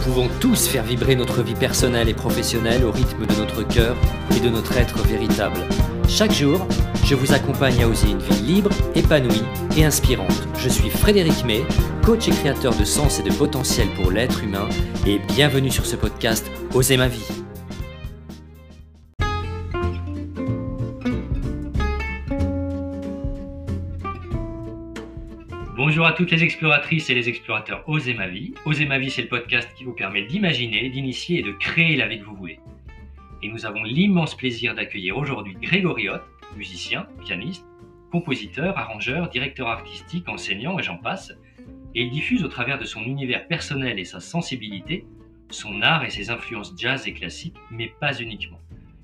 pouvons tous faire vibrer notre vie personnelle et professionnelle au rythme de notre cœur et de notre être véritable. Chaque jour, je vous accompagne à oser une vie libre, épanouie et inspirante. Je suis Frédéric May, coach et créateur de sens et de potentiel pour l'être humain, et bienvenue sur ce podcast Oser ma vie. Bonjour à toutes les exploratrices et les explorateurs Osez ma vie. Osez ma vie, c'est le podcast qui vous permet d'imaginer, d'initier et de créer la vie que vous voulez et nous avons l'immense plaisir d'accueillir aujourd'hui Grégory Hoth, musicien, pianiste, compositeur, arrangeur, directeur artistique, enseignant et j'en passe, et il diffuse au travers de son univers personnel et sa sensibilité son art et ses influences jazz et classiques, mais pas uniquement.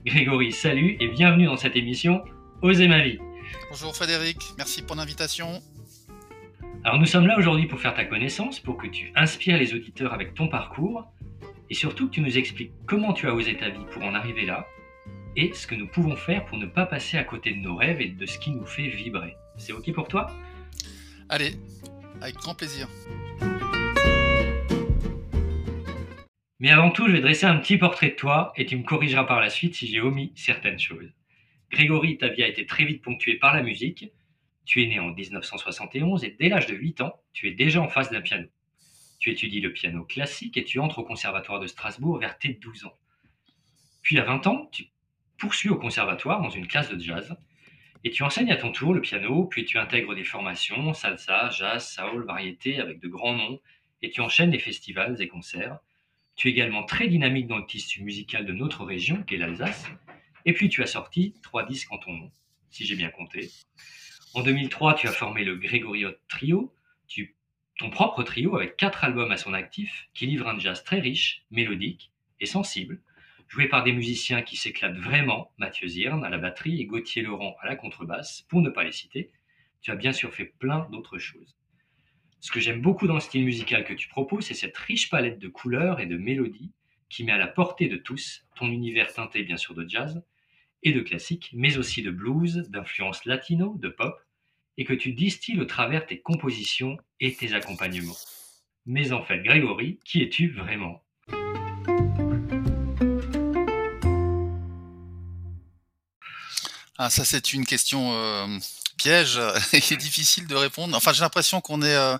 Grégory, salut et bienvenue dans cette émission Osez ma vie. Bonjour Frédéric, merci pour l'invitation. Alors nous sommes là aujourd'hui pour faire ta connaissance, pour que tu inspires les auditeurs avec ton parcours, et surtout que tu nous expliques comment tu as osé ta vie pour en arriver là et ce que nous pouvons faire pour ne pas passer à côté de nos rêves et de ce qui nous fait vibrer. C'est OK pour toi? Allez, avec grand plaisir. Mais avant tout, je vais dresser un petit portrait de toi et tu me corrigeras par la suite si j'ai omis certaines choses. Grégory, ta vie a été très vite ponctuée par la musique. Tu es né en 1971 et dès l'âge de 8 ans, tu es déjà en face d'un piano. Tu étudies le piano classique et tu entres au Conservatoire de Strasbourg vers tes 12 ans. Puis à 20 ans, tu poursuis au conservatoire dans une classe de jazz et tu enseignes à ton tour le piano, puis tu intègres des formations, salsa, jazz, soul, variété avec de grands noms et tu enchaînes des festivals et concerts. Tu es également très dynamique dans le tissu musical de notre région, qui est l'Alsace. Et puis tu as sorti trois disques en ton nom, si j'ai bien compté. En 2003, tu as formé le Grégoriot Trio. Ton propre trio avec quatre albums à son actif qui livre un jazz très riche, mélodique et sensible, joué par des musiciens qui s'éclatent vraiment, Mathieu Zirn à la batterie et Gauthier Laurent à la contrebasse, pour ne pas les citer. Tu as bien sûr fait plein d'autres choses. Ce que j'aime beaucoup dans le style musical que tu proposes, c'est cette riche palette de couleurs et de mélodies qui met à la portée de tous ton univers teinté bien sûr de jazz et de classique, mais aussi de blues, d'influence latino, de pop, et que tu distilles au travers tes compositions et tes accompagnements. Mais en fait, Grégory, qui es-tu vraiment? Ah, ça c'est une question euh, piège et difficile de répondre. Enfin, j'ai l'impression qu'on est, euh,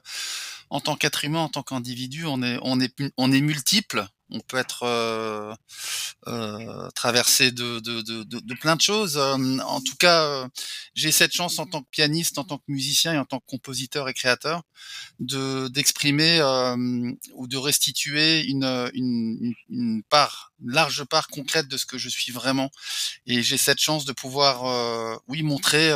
en tant qu'être humain, en tant qu'individu, on est, on on est multiple on peut être euh, euh, traversé de, de, de, de, plein de choses. Euh, en tout cas, euh, j'ai cette chance en tant que pianiste, en tant que musicien et en tant que compositeur et créateur de d'exprimer ou de restituer une, une, une, part, une large part concrète de ce que je suis vraiment. Et j'ai cette chance de pouvoir, oui, montrer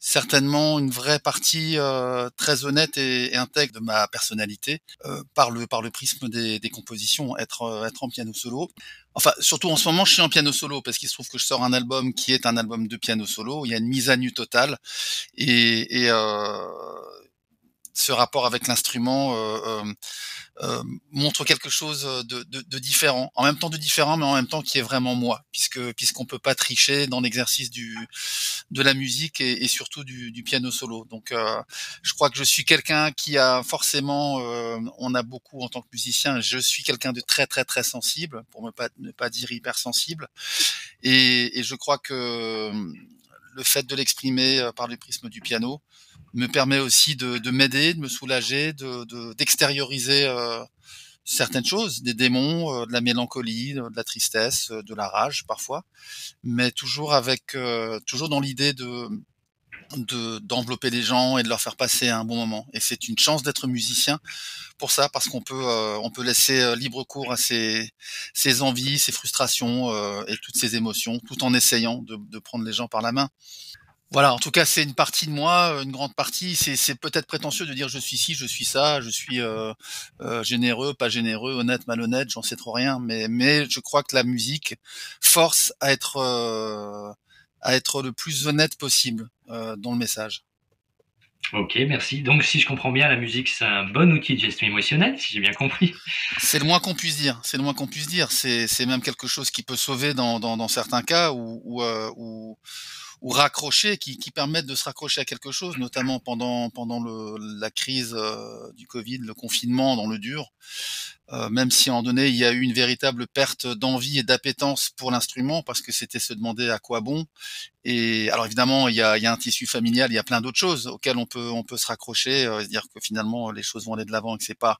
certainement une vraie partie euh, très honnête et, intègre de ma personnalité euh, par le par le prisme des, des compositions être euh, être en piano solo. Enfin surtout en ce moment je suis en piano solo parce qu'il se trouve que je sors un album qui est un album de piano solo. Il y a une mise à nu totale et, et ce rapport avec l'instrument euh, montre quelque chose de, de, de, différent, en même temps de différent, mais en même temps qui est vraiment moi, puisque puisqu'on peut pas tricher dans l'exercice du de la musique et, et surtout du, du, piano solo. Donc, euh, je crois que je suis quelqu'un qui a forcément, euh, on a beaucoup en tant que musicien, je suis quelqu'un de très très très sensible, pour ne pas ne pas dire hypersensible, et, et je crois que le fait de l'exprimer par le prisme du piano, me permet aussi de, de m'aider, de me soulager, de d'extérioriser euh, certaines choses, des démons, euh, de la mélancolie, de la tristesse, euh, de la rage parfois, mais toujours avec toujours dans l'idée de de d'envelopper les gens et de leur faire passer un bon moment. Et c'est une chance d'être musicien pour ça parce qu'on peut on peut laisser libre cours à ses ses envies, ses frustrations et toutes ses émotions, tout en essayant de, de prendre les gens par la main. Voilà, en tout cas, c'est une partie de moi, une grande partie. C'est peut-être prétentieux de dire je suis ci, je suis ça, je suis euh, euh, généreux, pas généreux, honnête, malhonnête, j'en sais trop rien. Mais, mais je crois que la musique force à être euh, à être le plus honnête possible dans le message. Ok, merci. Donc, si je comprends bien, la musique, c'est un bon outil de gestion émotionnelle, si j'ai bien compris. C'est le moins qu'on puisse dire. C'est le moins qu'on puisse dire. C'est même quelque chose qui peut sauver dans, dans, dans certains cas où, où, où ou raccrocher, qui, qui, permettent de se raccrocher à quelque chose, notamment pendant pendant le, la crise euh, du Covid, le confinement dans le dur. Euh, même si en un donné il y a eu une véritable perte d'envie et d'appétence pour l'instrument, parce que c'était se demander à quoi bon. Et alors évidemment il y a, il y a un tissu familial, il y a plein d'autres choses auxquelles on peut on peut se raccrocher, euh, dire que finalement les choses vont aller de l'avant et que c'est pas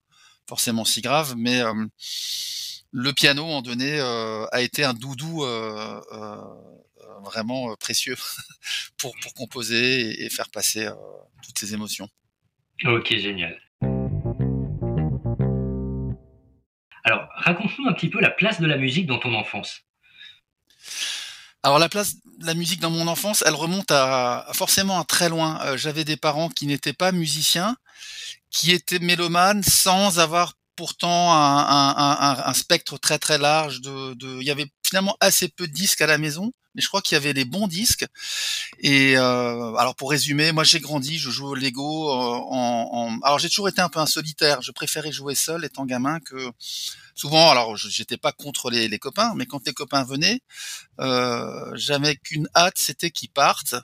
forcément si grave, mais euh, le piano en donné euh, a été un doudou euh, vraiment précieux pour, pour composer et, faire passer toutes ces émotions. Ok, génial. Alors, raconte-nous un petit peu la place de la musique dans ton enfance. Alors la place de la musique dans mon enfance, elle remonte à forcément à très loin. J'avais des parents qui n'étaient pas musiciens qui était mélomane sans avoir pourtant un, spectre très très large de, de, il y avait finalement assez peu de disques à la maison mais je crois qu'il y avait les bons disques. Et euh, alors pour résumer moi j'ai grandi je jouais au Lego euh, en, en... alors j'ai toujours été un peu un solitaire je préférais jouer seul étant gamin que souvent alors j'étais pas contre les, les, copains mais quand les copains venaient euh, j'avais qu'une hâte c'était qu'ils partent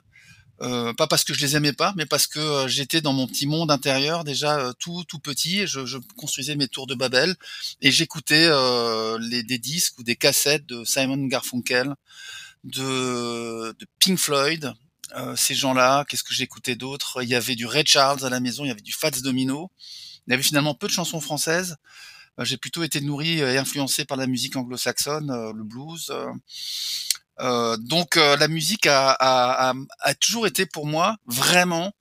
euh, pas parce que je les aimais pas, mais parce que euh, j'étais dans mon petit monde intérieur déjà euh, tout tout petit. Je, je, construisais mes tours de Babel et j'écoutais les des disques ou des cassettes de Simon Garfunkel, de, de Pink Floyd. ces gens-là, qu'est-ce que j'écoutais d'autre? Il y avait du Ray Charles à la maison, il y avait du Fats Domino. Il y avait finalement peu de chansons françaises. J'ai plutôt été nourri et influencé par la musique anglo-saxonne, le blues. Euh, donc euh, la musique a, a, a, a, toujours été pour moi vraiment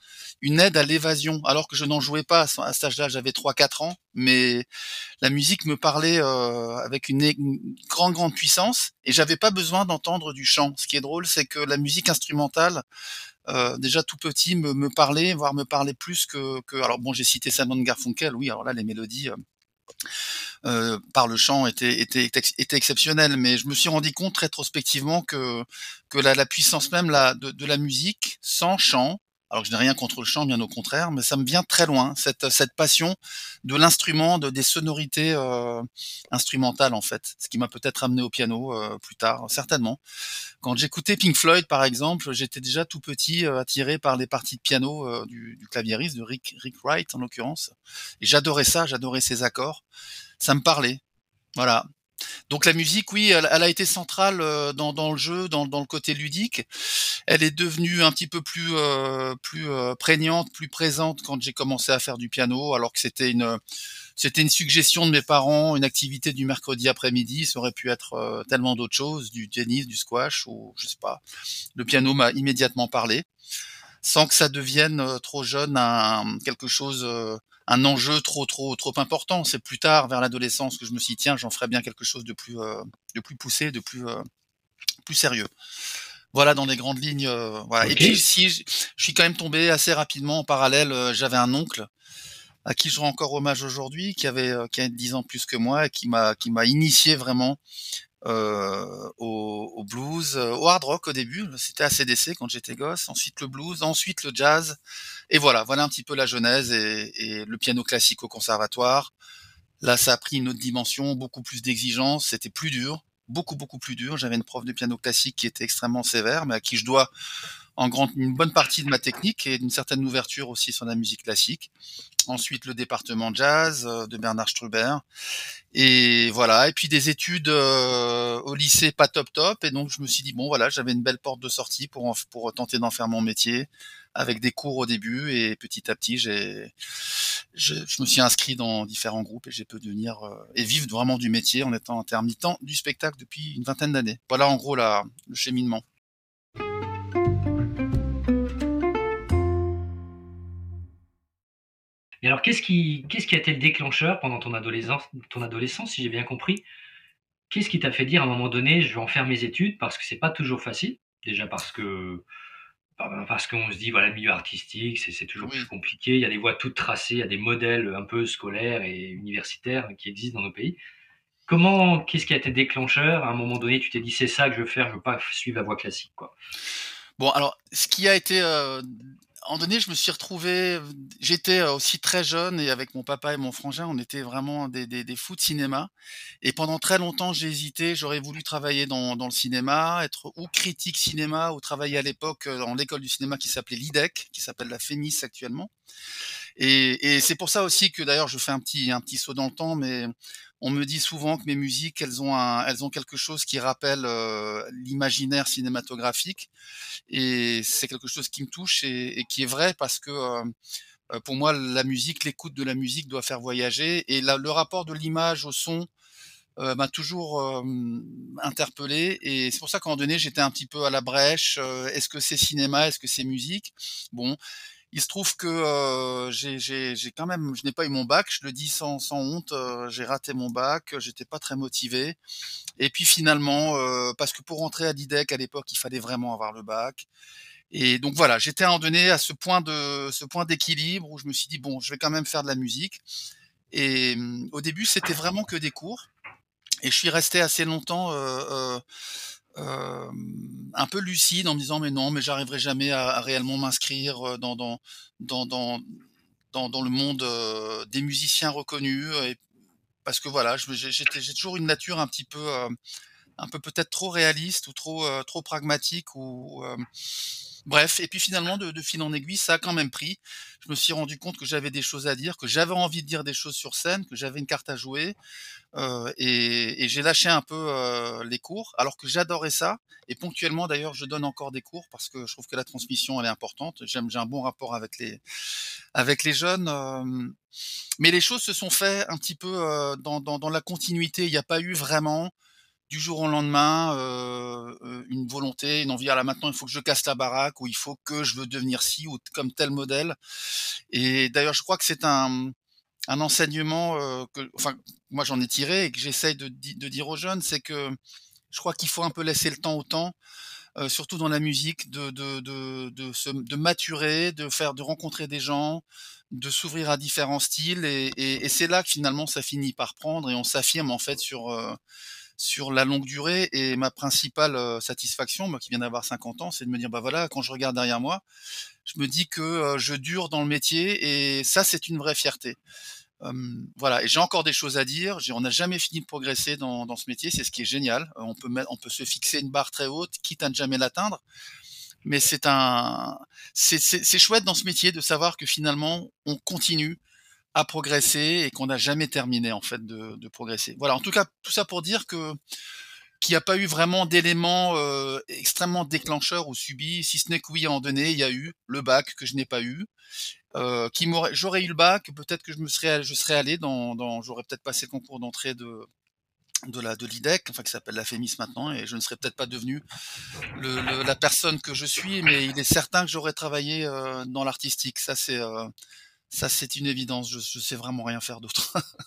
une aide à l'évasion, alors que je n'en jouais pas à cet âge-là, j'avais 3-4 ans, mais la musique me parlait euh, avec une, grande grande puissance et j'avais pas besoin d'entendre du chant. Ce qui est drôle, c'est que la musique instrumentale, euh, déjà tout petit, me, me, parlait, voire me parlait plus que, que alors bon, j'ai cité Simon Garfunkel, oui, alors là les mélodies euh, par le chant était, était, était exceptionnel, mais je me suis rendu compte rétrospectivement que, que la, puissance même de, la musique sans chant, alors que je n'ai rien contre le chant, bien au contraire, mais ça me vient très loin, cette, cette passion de l'instrument, de, des sonorités euh, instrumentales en fait, ce qui m'a peut-être amené au piano euh, plus tard, certainement. Quand j'écoutais Pink Floyd par exemple, j'étais déjà tout petit euh, attiré par les parties de piano euh, du, du claviériste, de Rick, Rick Wright en l'occurrence, et j'adorais ça, j'adorais ses accords, ça me parlait. Voilà, donc la musique, oui, elle, a été centrale euh, dans, dans le jeu, dans, dans, le côté ludique. Elle est devenue un petit peu plus euh, plus euh, prégnante, plus présente quand j'ai commencé à faire du piano, alors que c'était une c'était une suggestion de mes parents, une activité du mercredi après-midi. Ça aurait pu être tellement d'autres choses, du tennis, du squash ou je sais pas. Le piano m'a immédiatement parlé, sans que ça devienne trop jeune un, quelque chose un enjeu trop trop trop important. C'est plus tard, vers l'adolescence, que je me suis dit tiens, j'en ferais bien quelque chose de plus euh, de plus poussé, de plus euh, plus sérieux. Voilà dans les grandes lignes. Euh, voilà. Et puis si je, suis quand même tombé assez rapidement en parallèle, j'avais un oncle à qui je rends encore hommage aujourd'hui, qui avait qui a 10 ans plus que moi et qui m'a qui m'a initié vraiment euh, au, au, blues, euh, au hard rock au début, c'était ACDC quand j'étais gosse, ensuite le blues, ensuite le jazz, et voilà, voilà un petit peu la genèse et, et le piano classique au conservatoire. Là, ça a pris une autre dimension, beaucoup plus d'exigence, c'était plus dur, beaucoup beaucoup plus dur. J'avais une prof de piano classique qui était extrêmement sévère, mais à qui je dois en grande, une bonne partie de ma technique et d'une certaine ouverture aussi sur la musique classique. Ensuite, le département jazz euh, de Bernard Struber. Et voilà. Et puis des études euh, au lycée pas top top. Et donc, je me suis dit, bon, voilà, j'avais une belle porte de sortie pour, pour tenter d'en faire mon métier avec des cours au début. Et petit à petit, j'ai, je, je, me suis inscrit dans différents groupes et j'ai pu devenir euh, et vivre vraiment du métier en étant intermittent du spectacle depuis une vingtaine d'années. Voilà en gros la, le cheminement. Et alors, qu'est-ce qui, qu'est-ce qui a été le déclencheur pendant ton adolescence, ton adolescence si j'ai bien compris? Qu'est-ce qui t'a fait dire à un moment donné, je vais en faire mes études parce que c'est pas toujours facile? Déjà parce que parce qu'on se dit voilà le milieu artistique c'est toujours plus compliqué. Il y a des voies toutes tracées, il y a des modèles un peu scolaires et universitaires qui existent dans nos pays. Comment, qu'est-ce qui a été déclencheur? À un moment donné, tu t'es dit c'est ça que je veux faire, je veux pas suivre la voie classique, quoi. Bon, alors, ce qui a été euh, moment donné, je me suis retrouvé j'étais, aussi très jeune et avec mon papa et mon frangin, on était vraiment des des des fous de cinéma et pendant très longtemps, j'ai hésité. J'aurais voulu travailler dans dans le cinéma, être ou critique cinéma ou travailler à l'époque, dans l'école du cinéma qui s'appelait l'IDEC, qui s'appelle la FEMIS actuellement et et c'est pour ça aussi que d'ailleurs je fais un petit un petit saut dans le temps, mais on me dit souvent que mes musiques, elles ont elles ont quelque chose qui rappelle, heu, l'imaginaire cinématographique et c'est quelque chose qui me touche et qui est vrai parce que, heu heu, pour moi la musique, l'écoute de la musique doit faire voyager et le rapport de l'image au son, heu, m'a toujours, interpellé et c'est pour ça moment donné, j'étais un petit peu à la brèche, est-ce que c'est cinéma? Est-ce que c'est musique? Bon, il se trouve que, heu, j'ai quand même je n'ai pas eu mon bac, je le dis sans sans honte, heu, j'ai raté mon bac, j'étais pas très motivé. Et puis finalement, heu, parce que pour rentrer à l'IDEC à l'époque, il fallait vraiment avoir le bac. Et donc voilà, j'étais à un donné à ce point de ce point d'équilibre où je me suis dit: «Bon, je vais quand même faire de la musique» et mmh, au début, c'était vraiment que des cours. Et je suis resté assez longtemps, hem, un peu lucide en me disant: «Mais non, mais j'arriverai jamais à réellement m'inscrire, heu, dans dans dans dans dans dans le monde, heu, des musiciens reconnus» parce que voilà, j'ai toujours une nature un petit peu, un peu peut-être trop réaliste ou trop, pragmatique bref et puis finalement de de fil en aiguille, ça a quand même pris. Je me suis rendu compte que j'avais des choses à dire, que j'avais envie de dire des choses sur scène, que j'avais une carte à jouer, heu et et j'ai lâché un peu, heu, les cours alors que j'adorais ça et ponctuellement d'ailleurs, je donne encore des cours parce que je trouve que la transmission, elle est importante. J'aime j'ai un bon rapport avec les avec les jeunes, hem, mais les choses se sont fait un petit peu, heu, dans dans dans la continuité. Il y a pas eu vraiment du jour au lendemain, heu heu, une volonté, une envie: «Ah là maintenant il faut que je casse la baraque» ou «Il faut que je veux devenir ci ou comme tel modèle» et d'ailleurs je crois que c'est un, un enseignement, heu, que enfin moi j'en ai tiré et que j'essaye de de dire aux jeunes, c'est que je crois qu'il faut un peu laisser le temps au temps, heu, surtout dans la musique, de de de de se de maturer, de faire de rencontrer des gens, de s'ouvrir à différents styles et et et c'est là que finalement ça finit par prendre et on s'affirme en fait sur, heu, sur la longue durée et ma principale, satisfaction, moi qui viens d'avoir 50 ans, c'est de me dire: «Bah voilà, quand je regarde derrière moi, je me dis que, je dure dans le métier» et ça c'est une vraie fierté. Voilà et j'ai encore des choses à dire, on n'a jamais fini de progresser dans dans ce métier, c'est ce qui est génial. On peut mettre on peut se fixer une barre très haute, quitte à ne jamais l'atteindre, mais c'est un c'est chouette dans ce métier de savoir que finalement on continue à progresser et qu'on n'a jamais terminé en fait de de progresser. Voilà, en tout cas, tout ça pour dire que qu'il y a pas eu vraiment d'éléments, heu, extrêmement déclencheurs ou subis, si ce n'est que oui, à un donné, il y a eu le bac que je n'ai pas eu, heu, qui m'aurait j'aurais eu le bac, peut-être que je me serais je serais allé dans dans j'aurais peut-être passé le concours d'entrée de de la de l'IDEC, enfin qui s'appelle la FEMIS maintenant et je ne serais peut-être pas devenu le le la personne que je suis, mais il est certain que j'aurais travaillé, heu, dans l'artistique. Ça c'est, heu, ça c'est une évidence. Je je sais vraiment rien faire d'autre.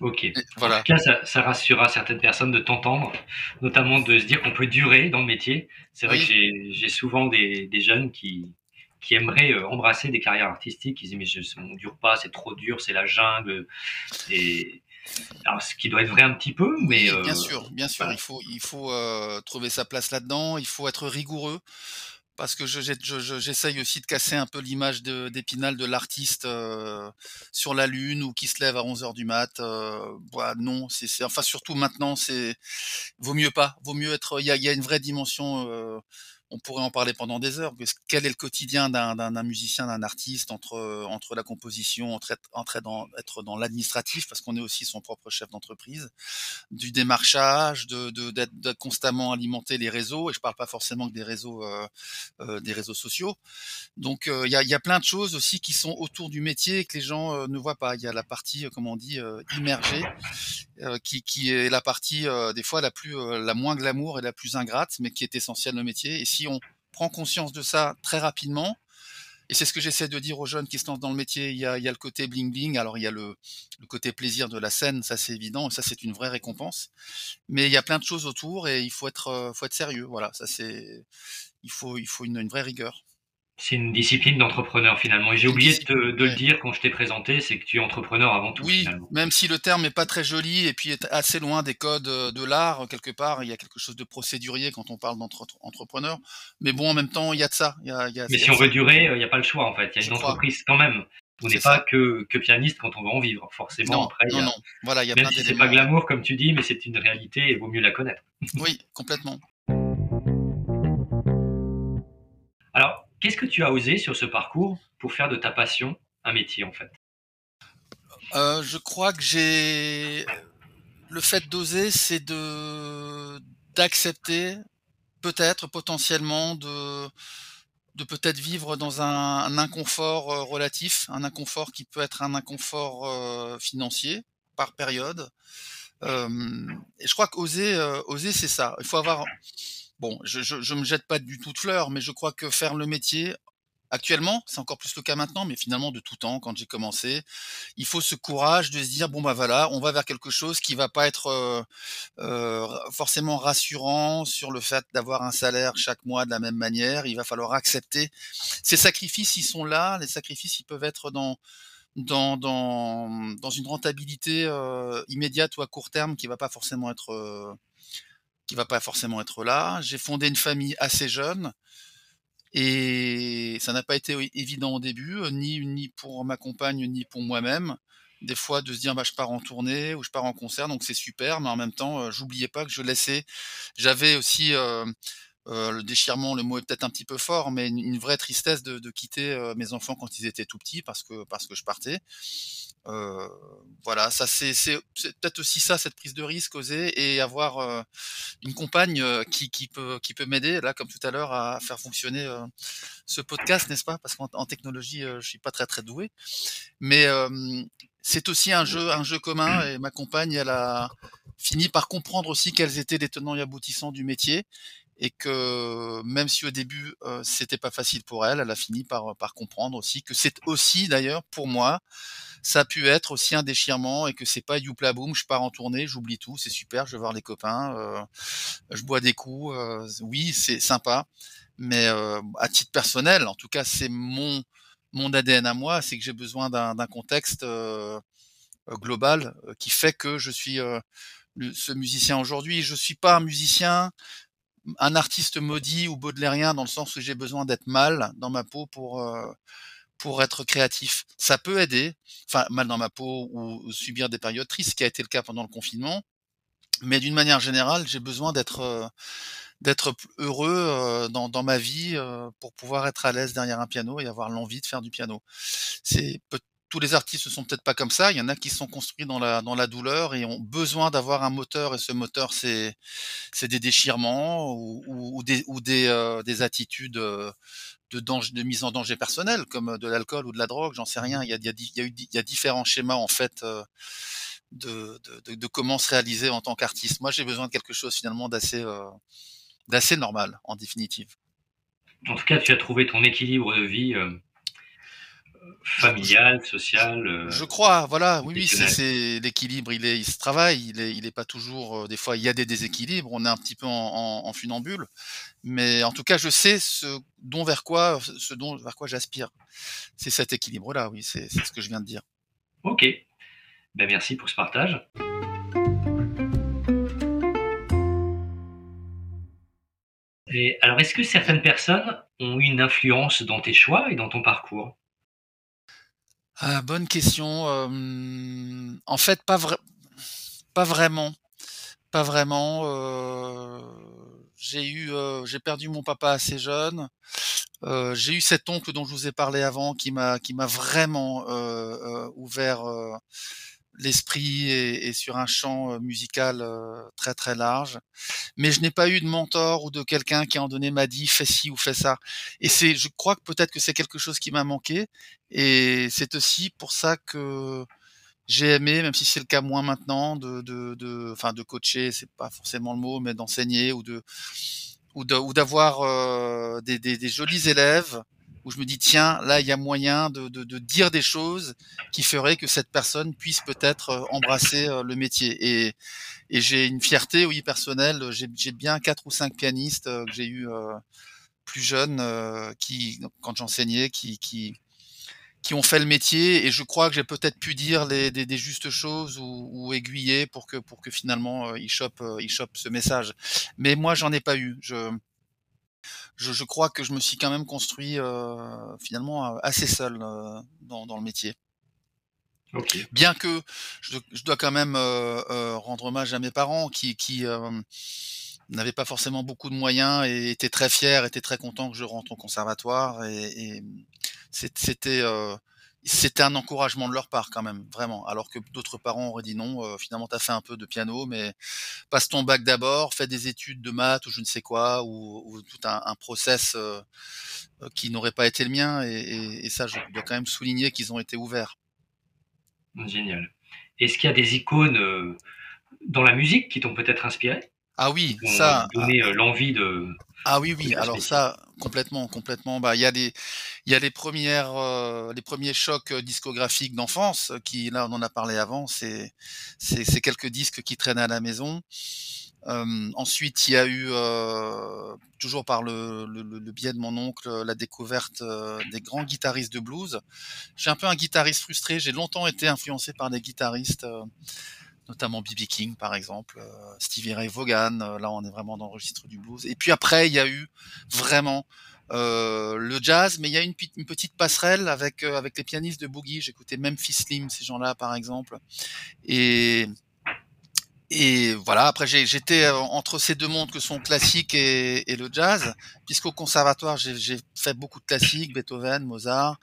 OK. Et En tout cas, ça ça rassurera certaines personnes de t'entendre, notamment de se dire qu'on peut durer dans le métier. C'est vrai que Oui, j'ai j'ai souvent des des jeunes qui qui aimeraient, heu, embrasser des carrières artistiques. Ils disent: «Mais je on dure pas, c'est trop dur, c'est la jungle» et alors ce qui doit être vrai un petit peu, mais oui, bien heu, sûr, bien sûr, voilà. il faut il faut, heu, trouver sa place là-dedans, il faut être rigoureux. Parce que je j'ai je je j'essaye aussi de casser un peu l'image d'Épinal de l'artiste, heu, sur la lune ou qui se lève à 11:00 du mat, heu, bah, non, c'est enfin surtout maintenant, c'est vaut mieux pas, vaut mieux être il y a y a une vraie dimension, heu, on pourrait en parler pendant des heures, quel est le quotidien d'un musicien, d'un artiste entre, entre la composition, entre être dans l'administratif parce qu'on est aussi son propre chef d'entreprise, du démarchage, de d'être constamment alimenter les réseaux et je parle pas forcément que des réseaux, des réseaux sociaux. Donc il y a plein de choses aussi qui sont autour du métier et que les gens, ne voient pas. Il y a la partie, heu, comment on dit, immergée, qui est la partie, des fois la plus, la moins glamour et la plus ingrate, mais qui est essentielle au métier on prend conscience de ça très rapidement. Et c'est ce que j'essaie de dire aux jeunes qui se lancent dans le métier, il y a le côté bling bling, alors il y a le côté plaisir de la scène, ça c'est évident. Ça c'est une vraie récompense. Mais il y a plein de choses autour et il faut être, être sérieux, voilà, ça c'est il faut une vraie rigueur. C'est une discipline d'entrepreneur finalement. Et j'ai oublié de, le dire quand je t'ai présenté, c'est que tu es entrepreneur avant tout Oui, finalement. même si le terme est pas très joli et puis est assez loin des codes euh, de l'art, quelque part, il y a quelque chose de procédurier quand on parle d'entrepreneur. Mais bon, en même temps, il y a de ça. Il y a, il y a- Mais il si on veut durer, il n'y a pas le choix en fait. Il y a Je une crois. entreprise quand même. On n'est pas que, que pianiste quand on veut en vivre. Forcément, Non, après, il y non, a- non. Voilà, il y a même plein si c'est pas glamour comme tu dis, mais c'est une réalité et vaut mieux la connaître. Oui, complètement. Qu'est-ce que tu as osé sur ce parcours pour faire de ta passion un métier en fait? Euh, je crois que j'ai le fait d'oser, c'est de d'accepter peut-être potentiellement de de peut-être vivre dans un, inconfort euh, relatif, un inconfort qui peut être un inconfort euh, financier par période. Et je crois qu'oser, euh, oser, c'est ça. Il faut avoir. Bon, je, je me jette pas du tout de fleurs, mais je crois que faire le métier actuellement, c'est encore plus le cas maintenant, mais finalement de tout temps, quand j'ai commencé, il faut ce courage de se dire bon bah voilà, on va vers quelque chose qui va pas être euh, euh, forcément rassurant sur le fait d'avoir un salaire chaque mois de la même manière. Il va falloir accepter ces sacrifices. Ils sont là. Les sacrifices, ils peuvent être dans dans dans, dans une rentabilité euh, immédiate ou à court terme qui va pas forcément être qui va pas forcément être là. J'ai fondé une famille assez jeune. Et ça n'a pas été évident au début, euh, ni, ni pour ma compagne, ni pour moi-même. Des fois, de se dire, bah, je pars en tournée ou je pars en concert, donc c'est super, mais en même temps, euh, j'oubliais pas que je laissais. J'avais aussi euh, euh, le déchirement, le mot est peut-être un petit peu fort, mais une, une vraie tristesse de, de quitter euh, mes enfants quand ils étaient tout petits parce que parce que je partais. Euh, voilà, ça c'est c'est peut-être aussi ça, cette prise de risque, oser et avoir euh, une compagne euh, qui, qui peut qui peut m'aider là, comme tout à l'heure, à faire fonctionner euh, ce podcast, n'est-ce pas? Parce qu'en en technologie, je suis pas très très doué, mais c'est aussi un jeu un jeu commun et ma compagne, elle a fini par comprendre aussi quels étaient les tenants et aboutissants du métier et que même si au début euh, c'était pas facile pour elle, elle a fini par par comprendre aussi que c'est aussi d'ailleurs pour moi ça a pu être aussi un déchirement et que c'est pas youpla boum, je pars en tournée, j'oublie tout, c'est super, je vais voir les copains, euh, je bois des coups, euh, oui, c'est sympa, mais euh, à titre personnel, en tout cas, c'est mon mon ADN à moi, c'est que j'ai besoin d'un contexte euh, euh, global euh, qui fait que je suis euh, ce musicien aujourd'hui. Je suis pas un musicien, un artiste maudit ou baudelairien dans le sens où j'ai besoin d'être mal dans ma peau pour euh, pour être créatif. Ça peut aider, enfin mal dans ma peau ou subir des périodes tristes, ce qui a été le cas pendant le confinement. Mais d'une manière générale, j'ai besoin d'être euh, d'être heureux euh, dans, dans ma vie euh, pour pouvoir être à l'aise derrière un piano et avoir l'envie de faire du piano. C'est tous les artistes ne sont peut-être pas comme ça. Il y en a qui sont construits dans la dans la douleur et ont besoin d'avoir un moteur et ce moteur c'est c'est des déchirements ou, ou- des ou des euh, des attitudes euh, de danger, de mise en danger personnel comme de l'alcool ou de la drogue. J'en sais rien. Il y a il y a, il y a différents schémas en fait. euh, de, de, comment se réaliser en tant qu'artiste. Moi, j'ai besoin de quelque chose finalement d'assez euh, d'assez normal, en définitive. En tout cas, tu as trouvé ton équilibre de vie euh, familial, social. euh, Je crois, voilà, oui, oui, c'est, l'équilibre, il est, il se travaille, il est, il est pas toujours. euh, des fois, il y a des déséquilibres, on est un petit peu en, en, en funambule, mais en tout cas, je sais ce dont vers quoi, ce dont vers quoi j'aspire. C'est cet équilibre-là, oui, c'est, c'est ce que je viens de dire. Ok. Ben, merci pour ce partage. Et alors, est-ce que certaines personnes ont eu une influence dans tes choix et dans ton parcours? Ah, bonne question. euh, en fait, pas vrai, pas vraiment. Pas vraiment. euh, j'ai eu, euh, j'ai perdu mon papa assez jeune. Euh, j'ai eu cet oncle dont je vous ai parlé avant, qui m'a, qui m'a vraiment euh, euh, ouvert euh, l'esprit et, et sur un champ musical très très large. Mais je n'ai pas eu de mentor ou de quelqu'un qui en donné m'a dit fais ci ou fais ça. Et c'est, je crois que peut-être que c'est quelque chose qui m'a manqué. Et c'est aussi pour ça que j'ai aimé, même si c'est le cas moins maintenant, de, de, de, enfin de coacher, c'est pas forcément le mot, mais d'enseigner ou de, ou de, ou d'avoir euh, des, des, des jolis élèves où je me dis tiens là il y a moyen de, de, de dire des choses qui feraient que cette personne puisse peut-être euh, embrasser euh, le métier et, et j'ai une fierté oui personnelle j'ai bien quatre ou cinq pianistes euh, que j'ai eu euh, plus jeunes qui, quand j'enseignais, qui, qui, qui ont fait le métier et je crois que j'ai peut-être pu dire les, des, des, justes choses ou, ou, aiguiller pour que pour que finalement euh, ils chopent euh, ils chopent ce message. Mais moi j'en ai pas eu. Je, je, je crois que je me suis quand même construit euh, finalement assez seul euh, dans, dans le métier. Okay. Bien que je, je, dois quand même euh, euh, rendre hommage à mes parents qui, qui n'avaient pas forcément beaucoup de moyens et étaient très fiers, étaient très contents que je rentre au conservatoire et, et c'était euh, c'était un encouragement de leur part quand même, vraiment. Alors que d'autres parents auraient dit non, euh, finalement tu as fait un peu de piano, mais passe ton bac d'abord, fais des études de maths ou je ne sais quoi, ou, ou tout un, un process euh, qui n'aurait pas été le mien. Et, et, et, ça, je dois quand même souligner qu'ils ont été ouverts. Génial. Est-ce qu'il y a des icônes euh, dans la musique qui t'ont peut-être inspiré? Ah oui, ça. Donné ah, l'envie de. Ah oui, oui. Alors ça, complètement, complètement. Bah, il y a des, il y a les premières, euh, les premiers chocs discographiques d'enfance qui, là, on en a parlé avant. C'est, c'est, c'est quelques disques qui traînent à la maison. Euh, ensuite, il y a eu, euh, toujours par le, le, le, biais de mon oncle, la découverte des grands guitaristes de blues. J'ai un peu un guitariste frustré. J'ai longtemps été influencé par des guitaristes notamment B.B. King par exemple, euh, Stevie Ray Vaughan, euh, là on est vraiment dans le registre du blues. Et puis après il y a eu vraiment euh, le jazz, mais il y a une, une petite passerelle avec euh, avec les pianistes de boogie. J'écoutais Memphis Slim, ces gens-là par exemple, et et voilà. Après j'étais entre ces deux mondes que sont classique et, et le jazz, puisqu'au conservatoire j'ai fait beaucoup de classiques, Beethoven, Mozart,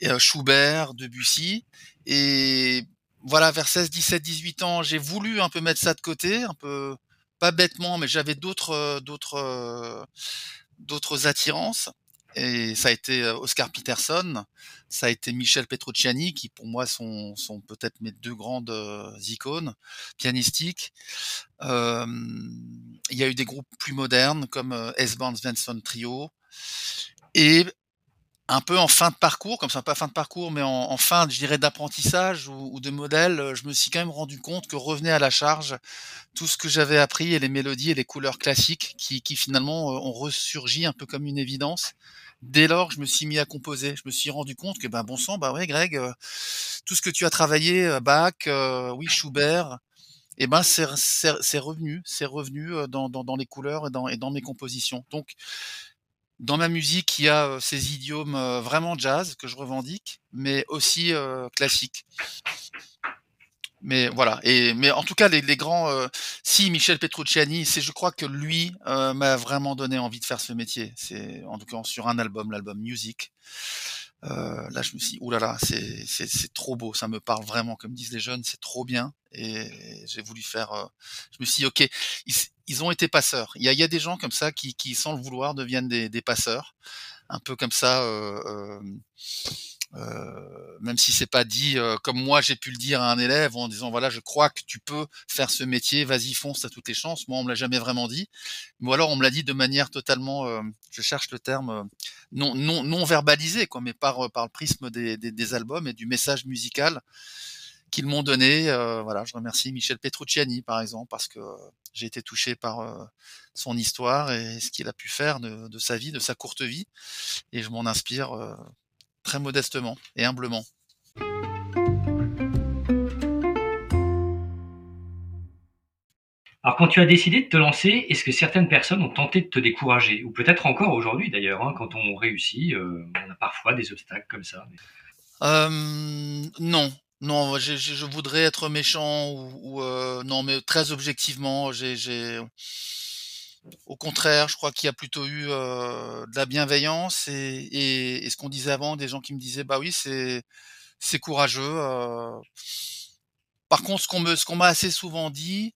et, Schubert, Debussy, et voilà, vers 16, 17, 18 ans, j'ai voulu un peu mettre ça de côté, un peu pas bêtement, mais j'avais d'autres euh, d'autres euh, d'autres attirances. Et ça a été euh, Oscar Peterson, ça a été Michel Petrucciani, qui pour moi sont, sont peut-être mes deux grandes icônes pianistiques. Il y a eu des groupes plus modernes comme S-Band Svensson Trio. Et un peu en fin de parcours, comme ça pas fin de parcours, mais en, fin, je dirais, d'apprentissage ou, de modèle, euh, je me suis quand même rendu compte que revenait à la charge tout ce que j'avais appris et les mélodies et les couleurs classiques qui, qui finalement euh, ont ressurgi un peu comme une évidence. Dès lors, je me suis mis à composer. Je me suis rendu compte que, ben, bon sang, bah ouais, Greg, euh, tout ce que tu as travaillé, Bach, euh, oui, Schubert, eh ben c'est revenu, c'est revenu dans, dans, dans, les couleurs et dans, et dans mes compositions. Donc dans ma musique, il y a ces idiomes vraiment jazz que je revendique, mais aussi euh, classiques. Mais voilà. Et mais en tout cas, les, grands. Euh, si Michel Petrucciani, c'est, je crois que lui euh, m'a vraiment donné envie de faire ce métier. C'est en tout cas sur un album, l'album Music. Euh, là, je me suis dit, oulala, c'est, c'est, c'est trop beau, ça me parle vraiment, comme disent les jeunes, c'est trop bien. Et j'ai voulu faire. Euh, je me suis dit, ok, ils, ils, ont été passeurs. Il y a, il y a des gens comme ça qui, qui, sans le vouloir, deviennent des, des passeurs, un peu comme ça. Euh, euh même si c'est pas dit euh, comme moi j'ai pu le dire à un élève en disant voilà je crois que tu peux faire ce métier vas-y fonce t'as toutes les chances. Moi on me l'a jamais vraiment dit. Ou alors on me l'a dit de manière totalement euh, je cherche le terme euh, non non non verbalisé quoi mais par euh, par le prisme des, des, des, albums et du message musical qu'ils m'ont donné. Voilà je remercie Michel Petrucciani par exemple parce que j'ai été touché par son histoire et ce qu'il a pu faire de, de, sa vie de sa courte vie. Et je m'en inspire très modestement et humblement. Alors quand tu as décidé de te lancer, est-ce que certaines personnes ont tenté de te décourager? Ou peut-être encore aujourd'hui d'ailleurs, hein, quand on réussit, euh, on a parfois des obstacles comme ça. Euh, non, non, je, je, voudrais être méchant ou, ou euh, non, mais très objectivement, j'ai au contraire, je crois qu'il y a plutôt eu euh, de la bienveillance et, et, et ce qu'on disait avant, des gens qui me disaient bah oui c'est c'est courageux. Euh. Par contre, ce qu'on me ce qu'on m'a assez souvent dit,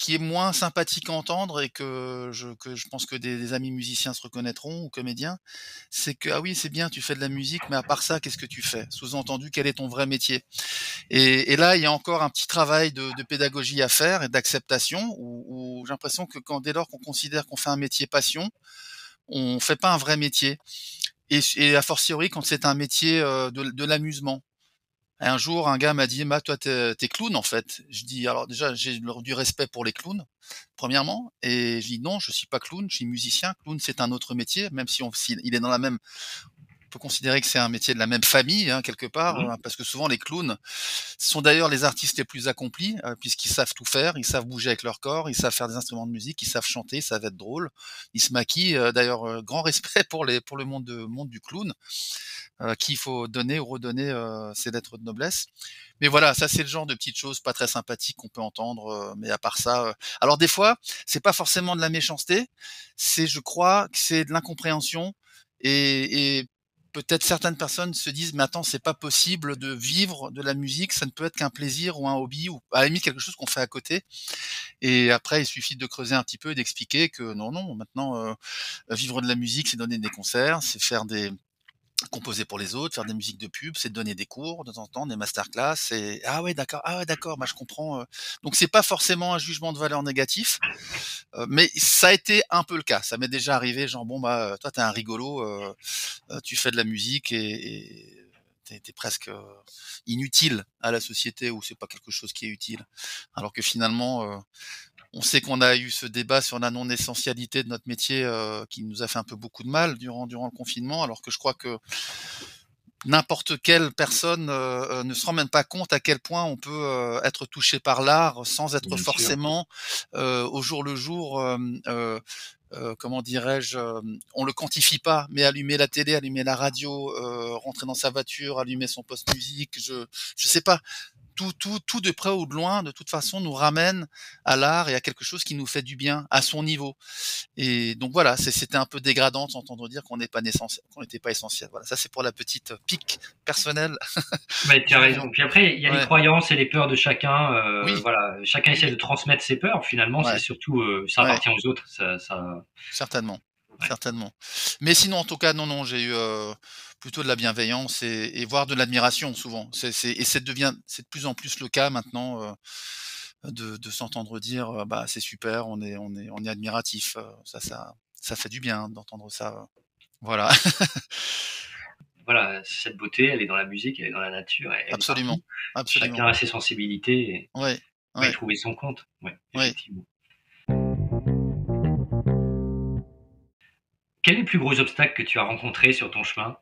qui est moins sympathique à entendre et que je, que je pense que des, amis musiciens se reconnaîtront ou comédiens, c'est que ah oui c'est bien tu fais de la musique mais à part ça qu'est-ce que tu fais? Sous-entendu quel est ton vrai métier? Et, là il y a encore un petit travail de, pédagogie à faire et d'acceptation où, j'ai l'impression que quand dès lors qu'on considère qu'on fait un métier passion, on fait pas un vrai métier. Et, et a fortiori quand c'est un métier euh, de l'amusement Un jour, un gars m'a dit, bah, toi, t'es, clown, en fait. Je dis, alors déjà, j'ai du respect pour les clowns, premièrement. Et je dis, non, je suis pas clown, je suis musicien. Clown, c'est un autre métier, même si on, il est dans la même, peut considérer que c'est un métier de la même famille hein, quelque part, mmh. hein, parce que souvent les clowns sont d'ailleurs les artistes les plus accomplis, euh, puisqu'ils savent tout faire, ils savent bouger avec leur corps, ils savent faire des instruments de musique, ils savent chanter, ils savent être drôles, ils se maquillent. Euh, d'ailleurs, euh, grand respect pour les pour le monde de monde du clown, qu'il faut donner ou redonner ses lettres de noblesse. Mais voilà, ça c'est le genre de petites choses pas très sympathiques qu'on peut entendre. mais à part ça, alors des fois, c'est pas forcément de la méchanceté, c'est, je crois, que c'est de l'incompréhension et, et peut-être certaines personnes se disent mais attends c'est pas possible de vivre de la musique ça ne peut être qu'un plaisir ou un hobby ou à la limite quelque chose qu'on fait à côté. Et après il suffit de creuser un petit peu et d'expliquer que non non maintenant euh, vivre de la musique c'est donner des concerts c'est faire des composer pour les autres, faire des musiques de pub, c'est donner des cours de temps en temps, des masterclass. Et ah ouais d'accord, ah ouais d'accord, bah je comprends. Euh. Donc c'est pas forcément un jugement de valeur négatif, euh, mais ça a été un peu le cas. Ça m'est déjà arrivé, genre bon bah toi t'es un rigolo, euh, tu fais de la musique et, et t'es presque inutile à la société ou c'est pas quelque chose qui est utile. Alors que finalement, on sait qu'on a eu ce débat sur la non-essentialité de notre métier euh, qui nous a fait un peu beaucoup de mal durant, durant le confinement, alors que je crois que n'importe quelle personne euh, euh, ne se rend même pas compte à quel point on peut être touché par l'art sans être forcément au jour le jour comment dirais-je, on le quantifie pas, mais allumer la télé, allumer la radio, rentrer dans sa voiture, allumer son poste musique, je je sais pas, tout, tout, tout de près ou de loin, de toute façon, nous ramène à l'art et à quelque chose qui nous fait du bien à son niveau. Et donc voilà, c'était un peu dégradant d'entendre dire qu'on n'est pas qu'on n'était pas essentiel. Voilà, ça c'est pour la petite pique personnelle. Mais tu as raison. Puis après, il y a les croyances et les peurs de chacun. Euh, oui. Voilà, chacun essaie de transmettre ses peurs. Finalement, c'est surtout, euh, ça appartient aux autres. Ça, ça... Certainement certainement. Mais sinon, en tout cas, non, non, j'ai eu euh, plutôt de la bienveillance et, et voire de l'admiration souvent. C'est, c'est, et c'est devient, c'est de plus en plus le cas maintenant euh, de, de s'entendre dire, euh, bah c'est super, on est, on est, on est admiratif. ça, ça, ça fait du bien d'entendre ça. Voilà. voilà, cette beauté, elle est dans la musique, elle est dans la nature. Elle absolument, absolument. Chacun a ses sensibilités. Et ouais, ouais. trouver son compte. Ouais, effectivement. Quel est le plus gros obstacle que tu as rencontré sur ton chemin?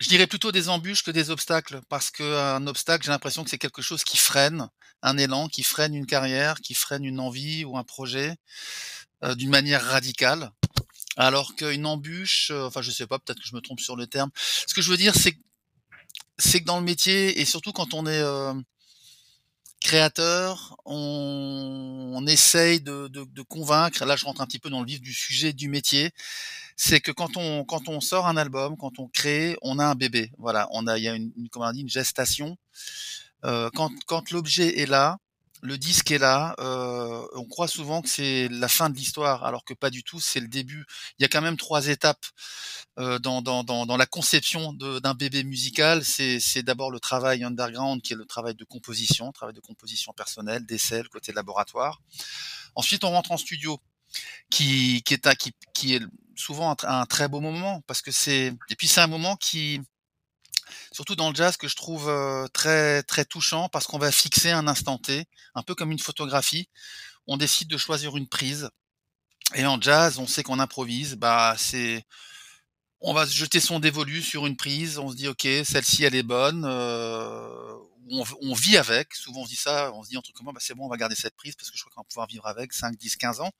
Je dirais plutôt des embûches que des obstacles, parce qu'un obstacle, j'ai l'impression que c'est quelque chose qui freine un élan, qui freine une carrière, qui freine une envie ou un projet euh, d'une manière radicale. Alors qu'une embûche, euh, enfin je sais pas, peut-être que je me trompe sur le terme. Ce que je veux dire, c'est que dans le métier et surtout quand on est euh, créateur, on, on essaye de, de, convaincre. Là, je rentre un petit peu dans le vif du sujet du métier. C'est que quand on quand on sort un album, quand on crée, on a un bébé. Voilà, on a il y a une, comment on une gestation. Euh, quand quand l'objet est là, le disque est là. Euh, on croit souvent que c'est la fin de l'histoire, alors que pas du tout. C'est le début. Il y a quand même trois étapes euh, dans, dans, dans, dans, la conception d'un bébé musical. C'est d'abord le travail underground, qui est le travail de composition, travail de composition personnelle, d'essai, le côté laboratoire. Ensuite, on rentre en studio, qui, qui est, qui, qui est souvent un, un très beau moment, parce que c'est et puis c'est un moment qui surtout dans le jazz que je trouve très très touchant parce qu'on va fixer un instant T, un peu comme une photographie. On décide de choisir une prise et en jazz, on sait qu'on improvise. Bah c'est on va jeter son dévolu sur une prise, on se dit ok, celle-ci elle est bonne, on, vit avec, souvent on se dit ça, on se dit entre comment, bah c'est bon, on va garder cette prise parce que je crois qu'on va pouvoir vivre avec 5, 10, 15 ans.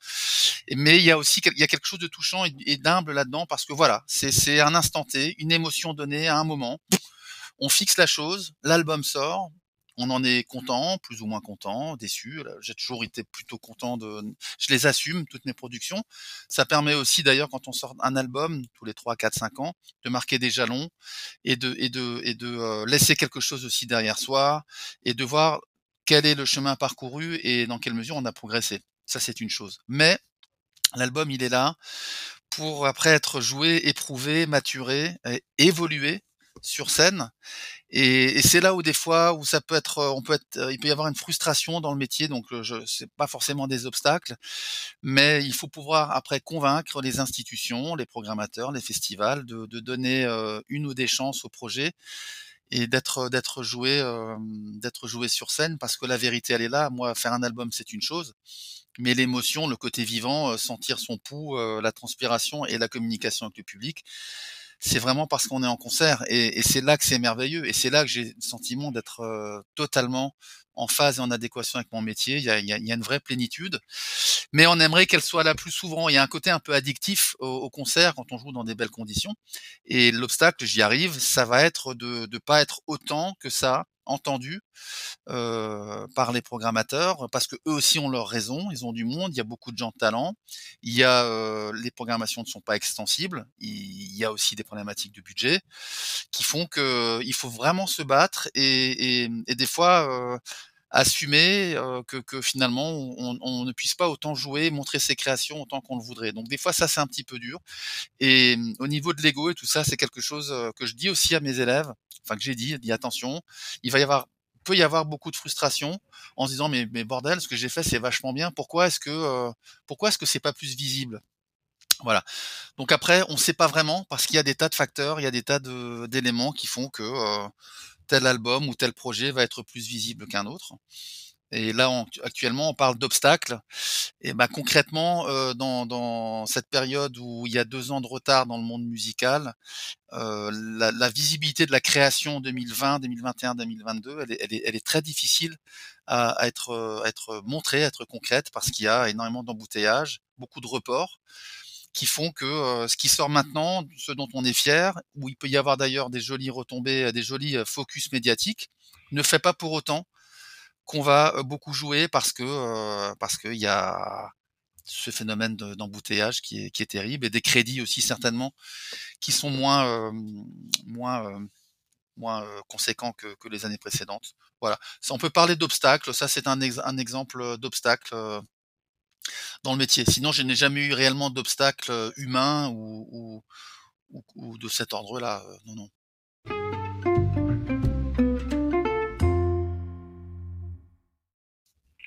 Mais il y a aussi il y a quelque chose de touchant et, d'humble là-dedans parce que voilà, c'est un instant T, une émotion donnée à un moment. On fixe la chose, l'album sort, on en est content, plus ou moins content, déçu. J'ai toujours été plutôt content de. Je les assume toutes mes productions. Ça permet aussi d'ailleurs quand on sort un album tous les 3, 4, 5 ans de marquer des jalons et de et de et de euh, laisser quelque chose aussi derrière soi et de voir quel est le chemin parcouru et dans quelle mesure on a progressé. Ça c'est une chose. Mais l'album il est là pour après être joué, éprouvé, maturé, évolué sur scène. Et, c'est là où des fois où ça peut être, on peut être, il peut y avoir une frustration dans le métier. Donc, je, c'est pas forcément des obstacles, mais il faut pouvoir après convaincre les institutions, les programmateurs, les festivals de, de donner une ou des chances au projet et d'être d'être joué d'être joué sur scène parce que la vérité elle est là moi faire un album c'est une chose mais l'émotion le côté vivant sentir son pouls la transpiration et la communication avec le public c'est vraiment parce qu'on est en concert et, c'est là que c'est merveilleux et c'est là que j'ai le sentiment d'être totalement en phase et en adéquation avec mon métier. Il y a, il y a, une vraie plénitude, mais on aimerait qu'elle soit là plus souvent. Il y a un côté un peu addictif au, concert quand on joue dans des belles conditions. Et l'obstacle, j'y arrive, ça va être de ne pas être autant que ça entendu euh, par les programmateurs parce que eux aussi ont leur raison, ils ont du monde, il y a beaucoup de gens de talent, il y a euh, les programmations ne sont pas extensibles, il, y a aussi des problématiques de budget qui font que il faut vraiment se battre et, des fois euh, assumer que, que, finalement on, ne puisse pas autant jouer, montrer ses créations autant qu'on le voudrait. Donc des fois ça c'est un petit peu dur. Et au niveau de l'ego et tout ça, c'est quelque chose que je dis aussi à mes élèves, enfin que j'ai dit, attention, il va y avoir peut y avoir beaucoup de frustration en se disant mais, mais bordel, ce que j'ai fait c'est vachement bien. Pourquoi est-ce que pourquoi est-ce que c'est pas plus visible? Voilà. Donc après, on ne sait pas vraiment parce qu'il y a des tas de facteurs, il y a des tas d'éléments qui font que tel album ou tel projet va être plus visible qu'un autre. Et là, actuellement, on parle d'obstacles. Et bah, concrètement, euh, dans, cette période où il y a deux ans de retard dans le monde musical, euh, la, visibilité de la création 2020, 2021, 2022, elle est, très difficile à, à, être, à être montrée, à être concrète, parce qu'il y a énormément d'embouteillages, beaucoup de reports qui font que ce qui sort maintenant, ce dont on est fier, où il peut y avoir d'ailleurs des jolies retombées, des jolis focus médiatiques, ne fait pas pour autant qu'on va beaucoup jouer parce que parce qu'il y a ce phénomène d'embouteillage qui est, terrible et des crédits aussi certainement qui sont moins moins moins conséquents que, que, les années précédentes. Voilà. On peut parler d'obstacles. Ça, c'est un, un exemple d'obstacle dans le métier. Sinon, je n'ai jamais eu réellement d'obstacles euh, humains ou, de cet ordre-là. Euh, non, non.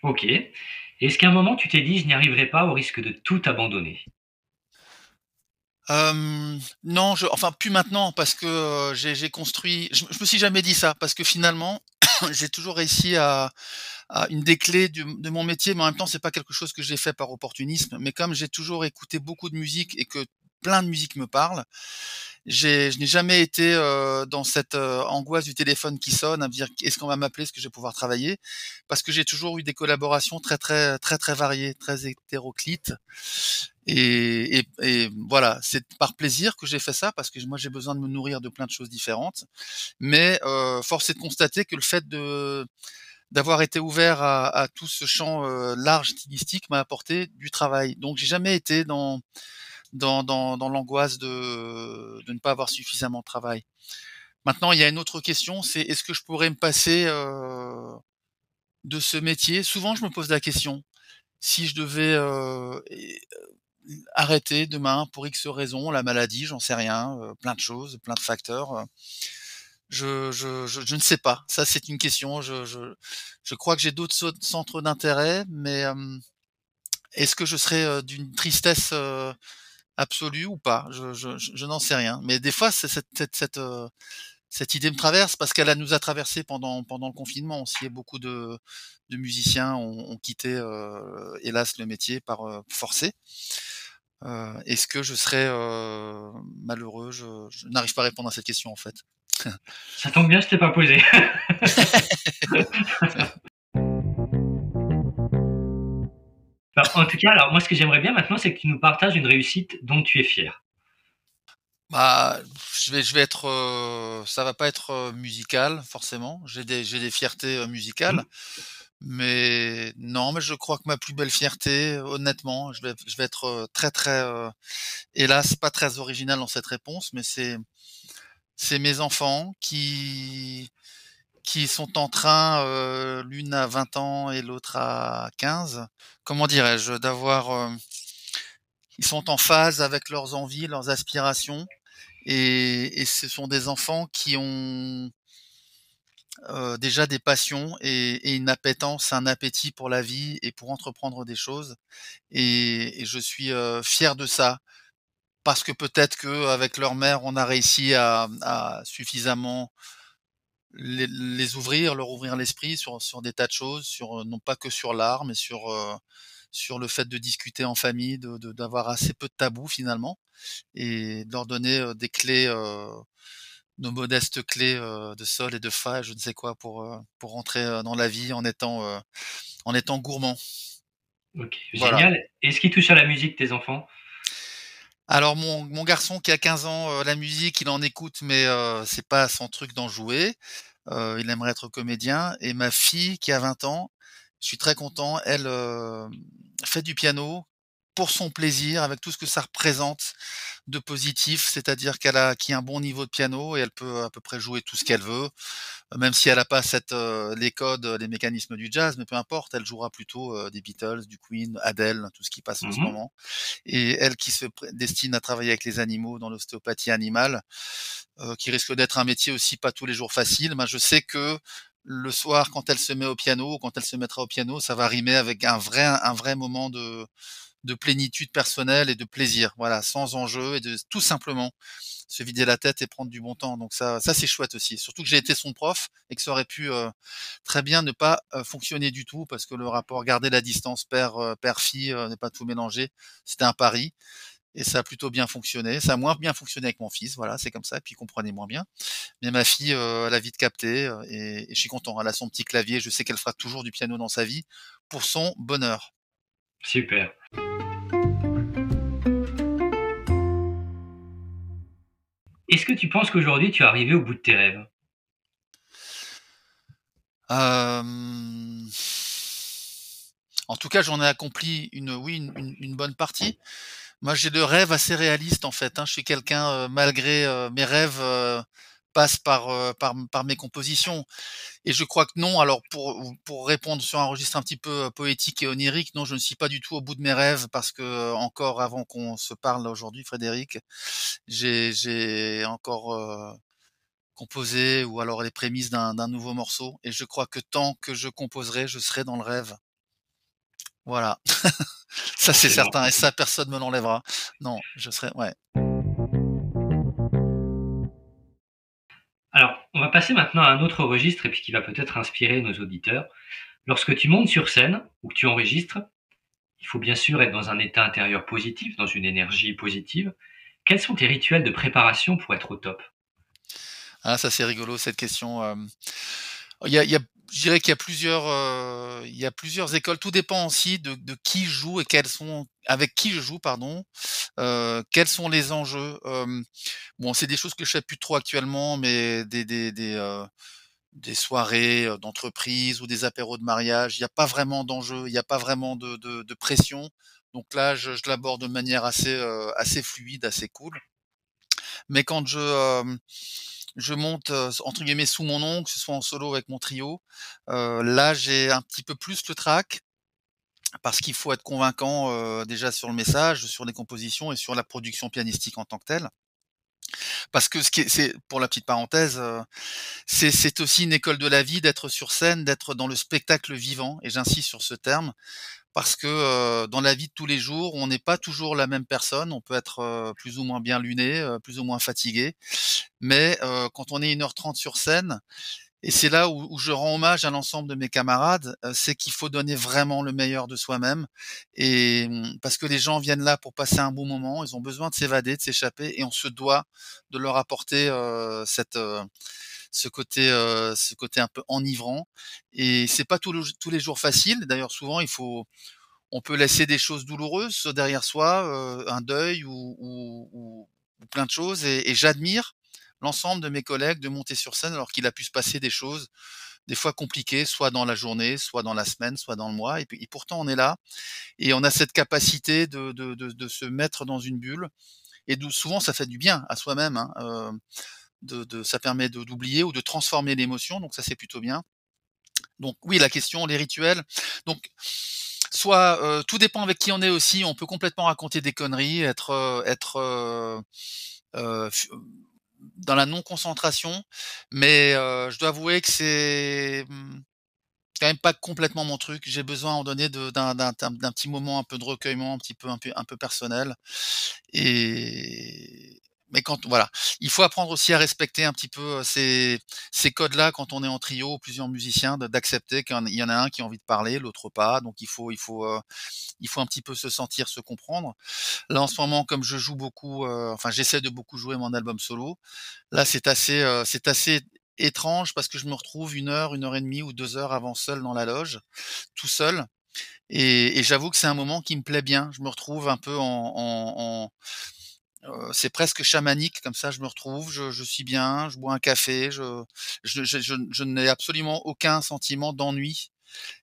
Ok. Est-ce qu'à un moment tu t'es dit je n'y arriverai pas au risque de tout abandonner? Non, je, enfin plus maintenant parce que j'ai construit. Je, me suis jamais dit ça parce que finalement j'ai toujours réussi à, une des clés de mon métier, mais en même temps, c'est pas quelque chose que j'ai fait par opportunisme. Mais comme j'ai toujours écouté beaucoup de musique et que plein de musique me parle, je n'ai jamais été euh, dans cette euh, angoisse du téléphone qui sonne à me dire est-ce qu'on va m'appeler, est-ce que je vais pouvoir travailler, parce que j'ai toujours eu des collaborations très très très très variées, très hétéroclites. Et, et, et voilà, c'est par plaisir que j'ai fait ça, parce que moi j'ai besoin de me nourrir de plein de choses différentes. Mais euh, force est de constater que le fait de d'avoir été ouvert à, à, tout ce champ euh, large stylistique m'a apporté du travail. Donc j'ai jamais été dans dans, dans, dans l'angoisse de, de ne pas avoir suffisamment de travail. Maintenant, il y a une autre question, c'est est-ce que je pourrais me passer euh, de ce métier? Souvent, je me pose la question. Si je devais euh, arrêter demain pour X raisons, la maladie, j'en sais rien, euh, plein de choses, plein de facteurs. Euh, je, je, je, je, ne sais pas. Ça, c'est une question. Je, crois que j'ai d'autres centres d'intérêt, mais euh, est-ce que je serais d'une tristesse absolue ou pas? Je, je, je n'en sais rien. Mais des fois, cette, cette, cette, cette idée me traverse parce qu'elle nous a traversé pendant, pendant le confinement aussi. Beaucoup de, de musiciens ont, ont quitté, euh, hélas, le métier par euh, forcé. Euh, Est-ce que je serais euh, malheureux? Je, je n'arrive pas à répondre à cette question en fait. Ça tombe bien, je t'ai pas posé. en tout cas, alors moi, ce que j'aimerais bien maintenant, c'est que tu nous partages une réussite dont tu es fier. Bah, je vais, je vais être, euh, ça va pas être euh, musical forcément. J'ai des, j'ai des fiertés euh, musicales, mmh. mais non, mais je crois que ma plus belle fierté, honnêtement, je vais, je vais être très, très, euh, hélas, pas très original dans cette réponse, mais c'est, c'est mes enfants qui, qui sont en train, euh, l'une à 20 ans et l'autre à 15, comment dirais-je, d'avoir, euh, ils sont en phase avec leurs envies, leurs aspirations, et et ce sont des enfants qui ont heu, déjà des passions et et une appétence, un appétit pour la vie et pour entreprendre des choses et et je suis, heu, fier de ça. Parce que peut-être qu'avec leur mère, on a réussi à à suffisamment les les ouvrir, leur ouvrir l'esprit sur sur des tas de choses, sur, heu, non pas que sur l'art, mais sur, heu, sur le fait de discuter en famille, de de d'avoir assez peu de tabous finalement et de leur donner, heu, des clés, heu, nos modestes clés, heu, de sol et de fa et je ne sais quoi pour, heu, pour rentrer, dans la vie en étant, en étant gourmand. OK, Voilà. génial. Est-ce qu'ils touchent à la musique, tes enfants? Alors mon mon garçon qui a 15 ans, heu, la musique, il en écoute, mais heu, c'est pas son truc d'en jouer. Heu, il aimerait être comédien et ma fille qui a 20 ans, je suis très content, elle, hem, fait du piano pour son plaisir, avec tout ce que ça représente de positif, c'est-à-dire qu'elle a acquis un bon niveau de piano et elle peut à peu près jouer tout ce qu'elle veut, même si elle a pas cette, heu, les codes, les mécanismes du jazz, mais peu importe, elle jouera plutôt, heu, des Beatles, du Queen, Adele, tout ce qui passe en Mmh ce mh. moment et elle qui se destine à travailler avec les animaux dans l'ostéopathie animale, qui risque d'être un métier aussi pas tous les jours facile, ben, je sais que le soir quand elle se met au piano ou quand elle se mettra au piano, ça va rimer avec un vrai un vrai moment de de plénitude personnelle et de plaisir, voilà, sans enjeu et de tout simplement se vider la tête et prendre du bon temps, donc ça ça c'est chouette aussi. Surtout que j'ai été son prof et que ça aurait pu, heu, très bien ne pas, heu, fonctionner du tout parce que le rapport garder la distance père, heu, père-fille, heu, ne pas tout mélanger, c'était un pari et ça a plutôt bien fonctionné. Ça a moins bien fonctionné avec mon fils, voilà, c'est comme ça, puis il comprenait moins bien. Mais ma fille, elle a vite capté, et et je suis content. Elle a son petit clavier, je sais qu'elle fera toujours du piano dans sa vie pour son bonheur. Super. Est-ce que tu penses qu'aujourd'hui tu es arrivé au bout de tes rêves? Hem, en tout cas, j'en ai accompli une bonne partie. Moi, j'ai de rêves assez réalistes, en fait, hein. Je suis quelqu'un, heu, malgré, heu, mes rêves, heu, passent par, heu, par par mes compositions et je crois que non. Alors pour ou pour répondre sur un registre un petit peu, heu, poétique et onirique, non, je ne suis pas du tout au bout de mes rêves parce que, heu, encore avant qu'on se parle aujourd'hui, Frédéric, j'ai j'ai encore, heu, composé ou alors les prémices d'un d'un nouveau morceau et je crois que tant que je composerai, je serai dans le rêve. Voilà, ça c'est certain et ça personne me l'enlèvera. Non, je serai ouais. Va passer maintenant à un autre registre et puis qui va peut-être inspirer nos auditeurs. Lorsque tu montes sur scène ou que tu enregistres, il faut bien sûr être dans un état intérieur positif, dans une énergie positive. Quels sont tes rituels de préparation pour être au top? Ah ça c'est rigolo cette question, a il y a je dirais qu'il y a plusieurs, heu, il y a plusieurs écoles. Tout dépend aussi de de qui joue et quels sont avec qui je joue pardon, heu, quels sont les enjeux, hem, bon c'est des choses que je fais plus trop actuellement, mais des des des, heu, des soirées, heu, d'entreprise ou des apéros de mariage, il y a pas vraiment d'enjeu, il y a pas vraiment de de de pression, donc là je je l'aborde de manière assez, heu, assez fluide, assez cool. Mais quand je, je monte, entre guillemets «sous mon nom», que ce soit en solo avec mon trio, là j'ai un petit peu plus le trac parce qu'il faut être convaincant, déjà sur le message, sur les compositions et sur la production pianistique en tant que telle. Parce que ce qui est c'est pour la petite parenthèse, c'est aussi une école de la vie d'être sur scène, d'être dans le spectacle vivant et j'insiste sur ce terme parce que, heu, dans la vie de tous les jours, on n'est pas toujours la même personne. On peut être, heu, plus ou moins bien luné, heu, plus ou moins fatigué, mais quand on est 1 heure 30 sur scène et c'est là où où je rends hommage à l'ensemble de mes camarades, c'est qu'il faut donner vraiment le meilleur de soi-même et mmh, parce que les gens viennent là pour passer un bon moment, ils ont besoin de s'évader, de s'échapper et on se doit de leur apporter, cette, ce côté, heu, ce côté un peu enivrant et c'est pas tous le tous les jours facile. D'ailleurs souvent il faut on peut laisser des choses douloureuses derrière soi, heu, un deuil ou ou ou plein de choses et j'admire l'ensemble de mes collègues de monter sur scène alors qu'il a pu se passer des choses, des fois compliquées, soit dans la journée, soit dans la semaine, soit dans le mois et puis pourtant on est là et on a cette capacité de de de de se mettre dans une bulle et souvent ça fait du bien à soi-même, hein, de de ça permet d'oublier ou de transformer l'émotion, donc ça c'est plutôt bien. Donc oui, la question, les rituels, donc soit, heu, tout dépend avec qui on est aussi, on peut complètement raconter des conneries, être, heu être, heu, f dans la non concentration, mais heu, je dois avouer que c'est, mmh, quand même pas complètement mon truc. J'ai besoin à d'un d'un d'un petit moment un peu de recueillement, un petit peu un peu un peu personnel et mais quand voilà, il faut apprendre aussi à respecter un petit peu, ces ces codes-là quand on est en trio, plusieurs musiciens, d'accepter qu'il y en a un qui a envie de parler, l'autre pas, donc il faut il faut, il faut un petit peu se sentir, se comprendre. Là, en ce moment, comme je joue beaucoup, enfin j'essaie de beaucoup jouer mon album solo, là c'est assez, heu, c'est assez étrange parce que je me retrouve 1 heure, 1 heure et demie ou 2 heures avant seul dans la loge, tout seul et et j'avoue que c'est un moment qui me plaît bien. Je me retrouve un peu en en en c'est presque chamanique comme ça, je me retrouve, je suis bien, je bois un café, je je je n'ai absolument aucun sentiment d'ennui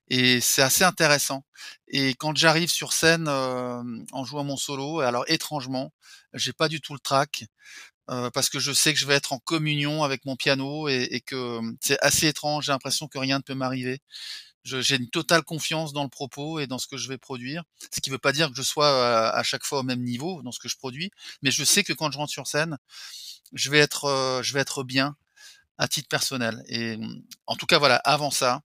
et c'est assez intéressant et quand j'arrive sur scène, en jouant mon solo, alors étrangement, j'ai pas du tout le trac, parce que je sais que je vais être en communion avec mon piano et et que, c'est assez étrange, j'ai l'impression que rien ne peut m'arriver. J'ai une totale confiance dans le propos et dans ce que je vais produire. Ce qui veut pas dire que je sois, à chaque fois au même niveau dans ce que je produis, mais je sais que quand je rentre sur scène, je vais être, heu, je vais être bien à titre personnel et en tout cas, voilà, avant ça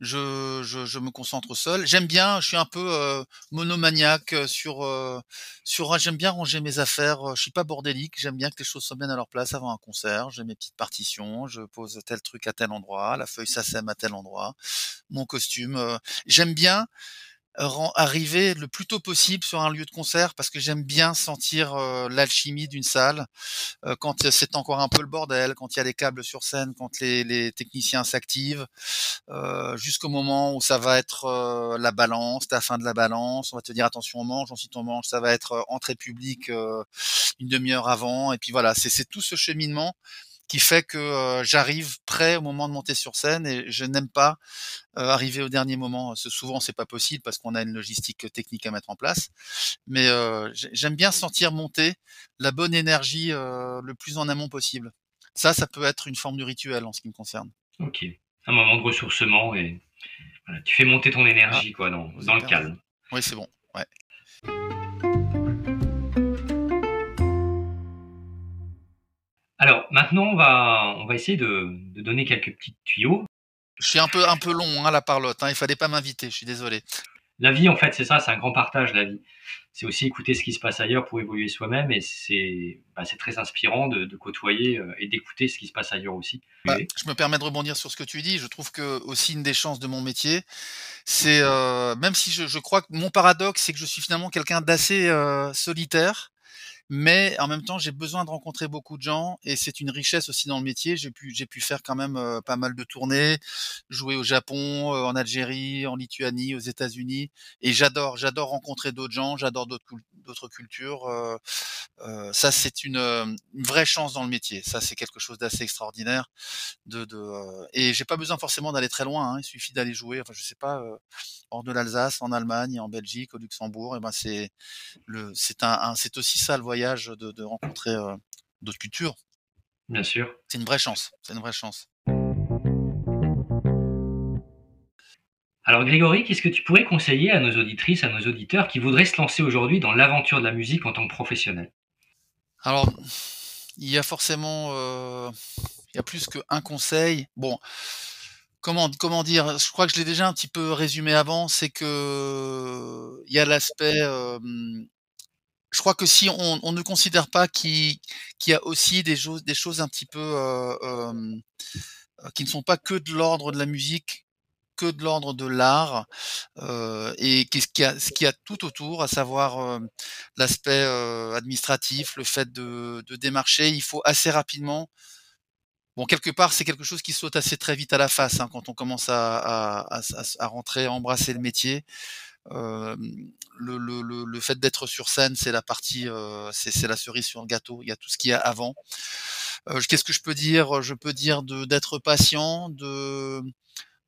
je je je me concentre seul. J'aime bien, je suis un peu, heu, monomaniaque, heu, sur, heu, sur j'aime bien ranger mes affaires, heu, je suis pas bordélique, j'aime bien que les choses soient bien à leur place avant un concert. J'ai mes petites partitions, je pose tel truc à tel endroit, la feuille SACEM à tel endroit, mon costume, heu, j'aime bien arriver le plus tôt possible sur un lieu de concert parce que j'aime bien sentir, heu, l'alchimie d'une salle, heu, quand, c'est encore un peu le bordel, quand il y a les câbles sur scène, quand les les techniciens s'activent, heu, jusqu'au moment où ça va être, la balance, la fin de la balance, on va te dire: «Attention on mange», ensuite on mange, ça va être, entrée publique, heu, 1/2 heure avant et puis voilà, c'est tout ce cheminement qui fait que, j'arrive prêt au moment de monter sur scène et je n'aime pas, arriver au dernier moment. Souvent c'est pas possible parce qu'on a une logistique, technique à mettre en place, mais j'aime bien sentir monter la bonne énergie, le plus en amont possible. Ça, ça peut être une forme de rituel en ce qui me concerne. OK. Un moment de ressourcement et voilà, tu fais monter ton Ah, énergie quoi dans le calme. oui, c'est bon, ouais. Alors maintenant on va on va essayer de de donner quelques petits tuyaux. Je suis un peu un peu long, hein, la parlotte, hein, il fallait pas m'inviter, je suis désolé. La vie en fait c'est ça, c'est un grand partage la vie. C'est aussi écouter ce qui se passe ailleurs pour évoluer soi-même et c'est bah, très inspirant de de côtoyer, heu et d'écouter ce qui se passe ailleurs aussi. Bah, je me permets de rebondir sur ce que tu dis. Je trouve que aussi une des chances de mon métier, c'est, heu, même si je je crois que mon paradoxe, c'est que je suis finalement quelqu'un d'assez, heu, solitaire, mais en même temps, j'ai besoin de rencontrer beaucoup de gens et c'est une richesse aussi dans le métier. J'ai pu j'ai pu faire quand même, heu, pas mal de tournées, jouer au Japon, heu, en Algérie, en Lituanie, aux États-Unis et j'adore j'adore rencontrer d'autres gens, j'adore d'autres cul d'autres cultures, heu heu, ça c'est une, une vraie chance dans le métier. Ça, c'est quelque chose d'assez extraordinaire de de, heu et j'ai pas besoin forcément d'aller très loin, hein. Il suffit d'aller jouer, enfin je sais pas, heu, hors de l'Alsace, en Allemagne, en Belgique, au Luxembourg et ben, c'est le c'est un un c'est aussi ça le voyage de de rencontrer, heu, d'autres cultures. Bien sûr. C'est une vraie chance, c'est une vraie chance. Alors Grégory, qu'est-ce que tu pourrais conseiller à nos auditrices, à nos auditeurs qui voudraient se lancer aujourd'hui dans l'aventure de la musique en tant que professionnel? Alors, il y a forcément, heu, il y a plus qu'un conseil. Bon, comment comment dire? Je crois que je l'ai déjà un petit peu résumé avant, c'est que, il y a l'aspect, hem, je crois que si on on ne considère pas qui qu'il y a aussi des choses des choses un petit peu, heu, hem, heu, qui ne sont pas que de l'ordre de la musique, que de l'ordre de l'art, heu et qu'est-ce qu'il y a ce qu'il y a tout autour, à savoir, hem, l'aspect, heu, administratif, le fait de de démarcher. Il faut assez rapidement bon quelque part, c'est quelque chose qui saute assez très vite à la face, hein, quand on commence à à à à rentrer, à embrasser le métier. Hem, le le le le fait d'être sur scène, c'est la partie, heu, c'est la cerise sur le gâteau. Il y a tout ce qu'il y a avant. Heu, qu'est-ce que je peux dire? Je peux dire d'être patient, de,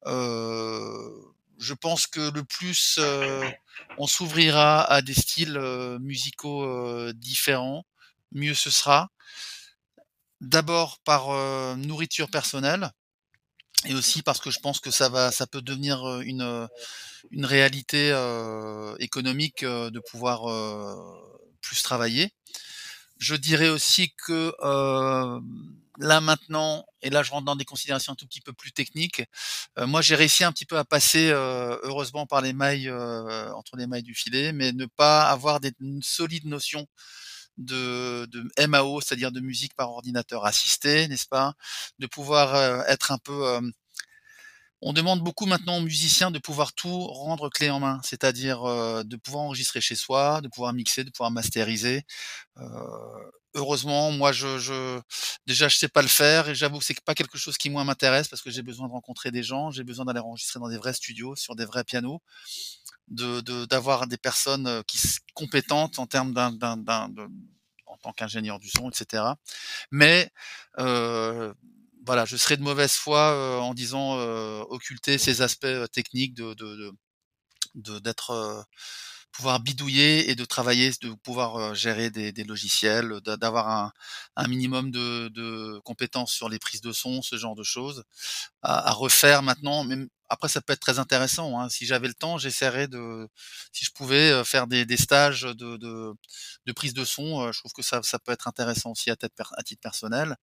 heu, je pense que le plus, heu, on s'ouvrira à des styles, musicaux, différents, mieux ce sera. D'abord par, nourriture personnelle et aussi parce que je pense que ça va ça peut devenir, une, une réalité, heu, économique, heu, de pouvoir, plus travailler. je dirais aussi que euh, là maintenant, et là je rentre dans des considérations un tout petit peu plus techniques, euh, moi j'ai réussi un petit peu à passer euh, heureusement par les mailles euh, entre les mailles du filet, mais ne pas avoir des, une solide notion de, de MAO, c'est-à-dire de musique par ordinateur assisté, n'est-ce pas? De pouvoir euh, être un peu euh, on demande beaucoup maintenant aux musiciens de pouvoir tout rendre clé en main, c'est-à-dire euh, de pouvoir enregistrer chez soi, de pouvoir mixer, de pouvoir masteriser. Euh, heureusement, moi, je, je déjà je sais pas le faire et j'avoue que c'est pas quelque chose qui moi m'intéresse parce que j'ai besoin de rencontrer des gens, j'ai besoin d'aller enregistrer dans des vrais studios, sur des vrais pianos, de de- d'avoir des personnes euh, qui compétentes en termes d'un de- en tant qu'ingénieur du son, etc. Mais euh, voilà, je serais de mauvaise foi euh, en disant euh, occulter ces aspects euh, techniques de de de- de- d'être euh, pouvoir bidouiller et de travailler, de pouvoir gérer des, des logiciels, d'a- d'avoir un, un minimum de, de compétences sur les prises de son, ce genre de choses, à, à refaire maintenant. Même après, ça peut être très intéressant. hein. Si j'avais le temps, j'essaierais de, si je pouvais faire des, des stages de, de, de prise de son. Je trouve que ça, ça peut être intéressant aussi à, tête à titre personnel.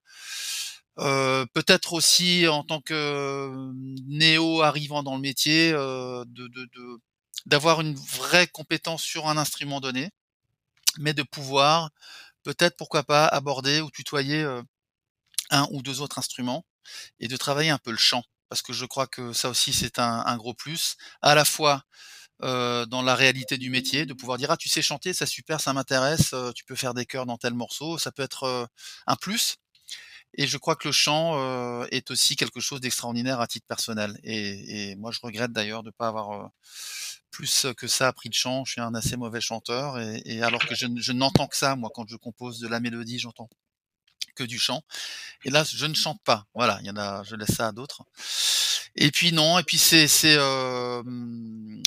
Euh, peut-être aussi en tant que néo arrivant dans le métier, euh, de, d'avoir une vraie compétence sur un instrument donné, mais de pouvoir peut-être pourquoi pas aborder ou tutoyer un ou deux autres instruments et de travailler un peu le chant. Parce que je crois que ça aussi c'est un, un gros plus, à la fois euh, dans la réalité du métier, de pouvoir dire ah tu sais chanter, ça super, ça m'intéresse, euh, tu peux faire des chœurs dans tel morceau, ça peut être euh, un plus. Et je crois que le chant euh, est aussi quelque chose d'extraordinaire à titre personnel. Et, et moi, je regrette d'ailleurs de ne pas avoir euh, plus que ça appris de chant. Je suis un assez mauvais chanteur. Et, et alors que je, je n'entends que ça, moi, quand je compose de la mélodie, j'entends que du chant. Et là, je ne chante pas. Voilà, il y en a, je laisse ça à d'autres. Et puis non, et puis c'est euh,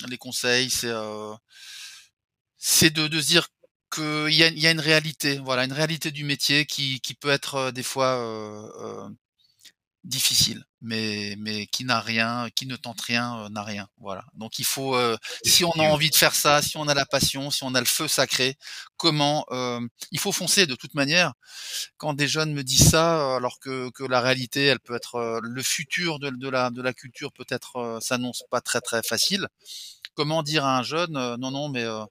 les conseils, c'est euh, c'est de, de se dire qu'il y a, y a une réalité, voilà, une réalité du métier qui, qui peut être euh, des fois euh, euh, difficile, mais, mais qui n'a rien, qui ne tente rien, euh, n'a rien. Voilà. Donc il faut, euh, si on a Effectivement. envie de faire ça, si on a la passion, si on a le feu sacré, comment euh, Il faut foncer de toute manière. Quand des jeunes me disent ça, euh, alors que, que la réalité, elle peut être euh, le futur de, de la de la culture peut-être euh, s'annonce pas très très facile. Comment dire à un jeune euh, non non mais euh,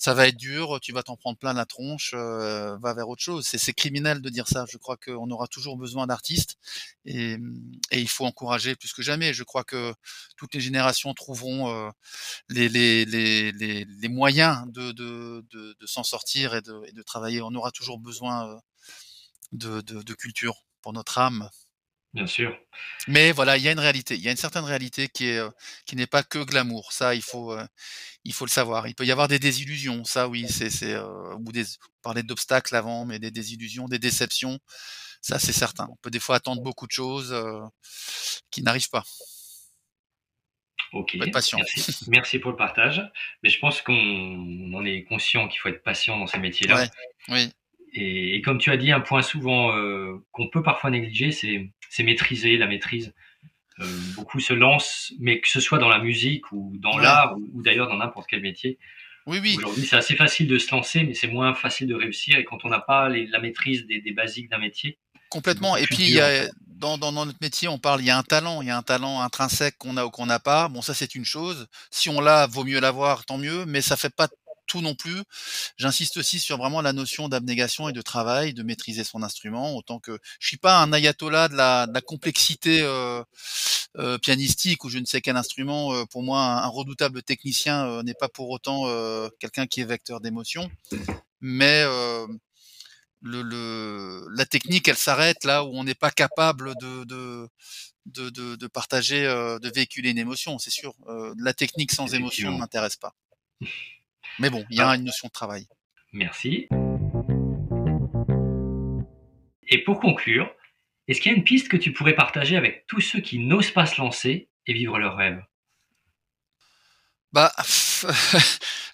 ça va être dur, tu vas t'en prendre plein la tronche, euh, va vers autre chose. C'est criminel de dire ça. Je crois qu'on aura toujours besoin d'artistes et, il faut encourager plus que jamais. Je crois que toutes les générations trouveront euh, les, moyens de, s'en sortir et de, travailler. On aura toujours besoin euh, de culture pour notre âme. Bien sûr. Mais voilà, il y a une réalité, il y a une certaine réalité qui est euh, qui n'est pas que glamour. Ça, il faut euh, il faut le savoir. Il peut y avoir des désillusions, ça oui, c'est c'est euh, ou des on parlait d'obstacles avant, mais des désillusions, des déceptions, ça c'est certain. On peut des fois attendre beaucoup de choses euh, qui n'arrivent pas. Ok, Faut être patient. merci. Merci pour le partage. Mais je pense qu'on en est conscient qu'il faut être patient dans ces métiers-là. Ouais, oui, Et, et comme tu as dit, un point souvent euh, qu'on peut parfois négliger, c'est maîtriser la maîtrise. Euh, beaucoup se lancent, mais que ce soit dans la musique ou dans Ouais. l'art ou, ou d'ailleurs dans n'importe quel métier. oui, oui, Aujourd'hui, c'est assez facile de se lancer, mais c'est moins facile de réussir. Et quand on n'a pas les- la maîtrise des, des basiques d'un métier, complètement. Et puis il dur, y en a dans, dans, dans notre métier, on parle, il y a un talent, il y a un talent intrinsèque qu'on a ou qu'on n'a pas. Bon, ça c'est une chose. Si on l'a, vaut mieux l'avoir, tant mieux. Mais ça fait pas tout non plus. J'insiste aussi sur vraiment la notion d'abnégation et de travail, de maîtriser son instrument. Autant que je suis pas un ayatollah de la, de la complexité euh, euh, pianistique ou je ne sais quel instrument. Euh, pour moi, un, un redoutable technicien n'est pas pour autant quelqu'un qui est vecteur d'émotion. Mais le, le, la technique, elle s'arrête là où on n'est pas capable de, de, de, de, de partager, euh, de véhiculer une émotion, c'est sûr. Euh, la technique sans émotion ne m'intéresse pas. Mais bon, il y a Ah, une notion de travail. merci. Et pour conclure, est-ce qu'il y a une piste que tu pourrais partager avec tous ceux qui n'osent pas se lancer et vivre leurs rêves? Bah,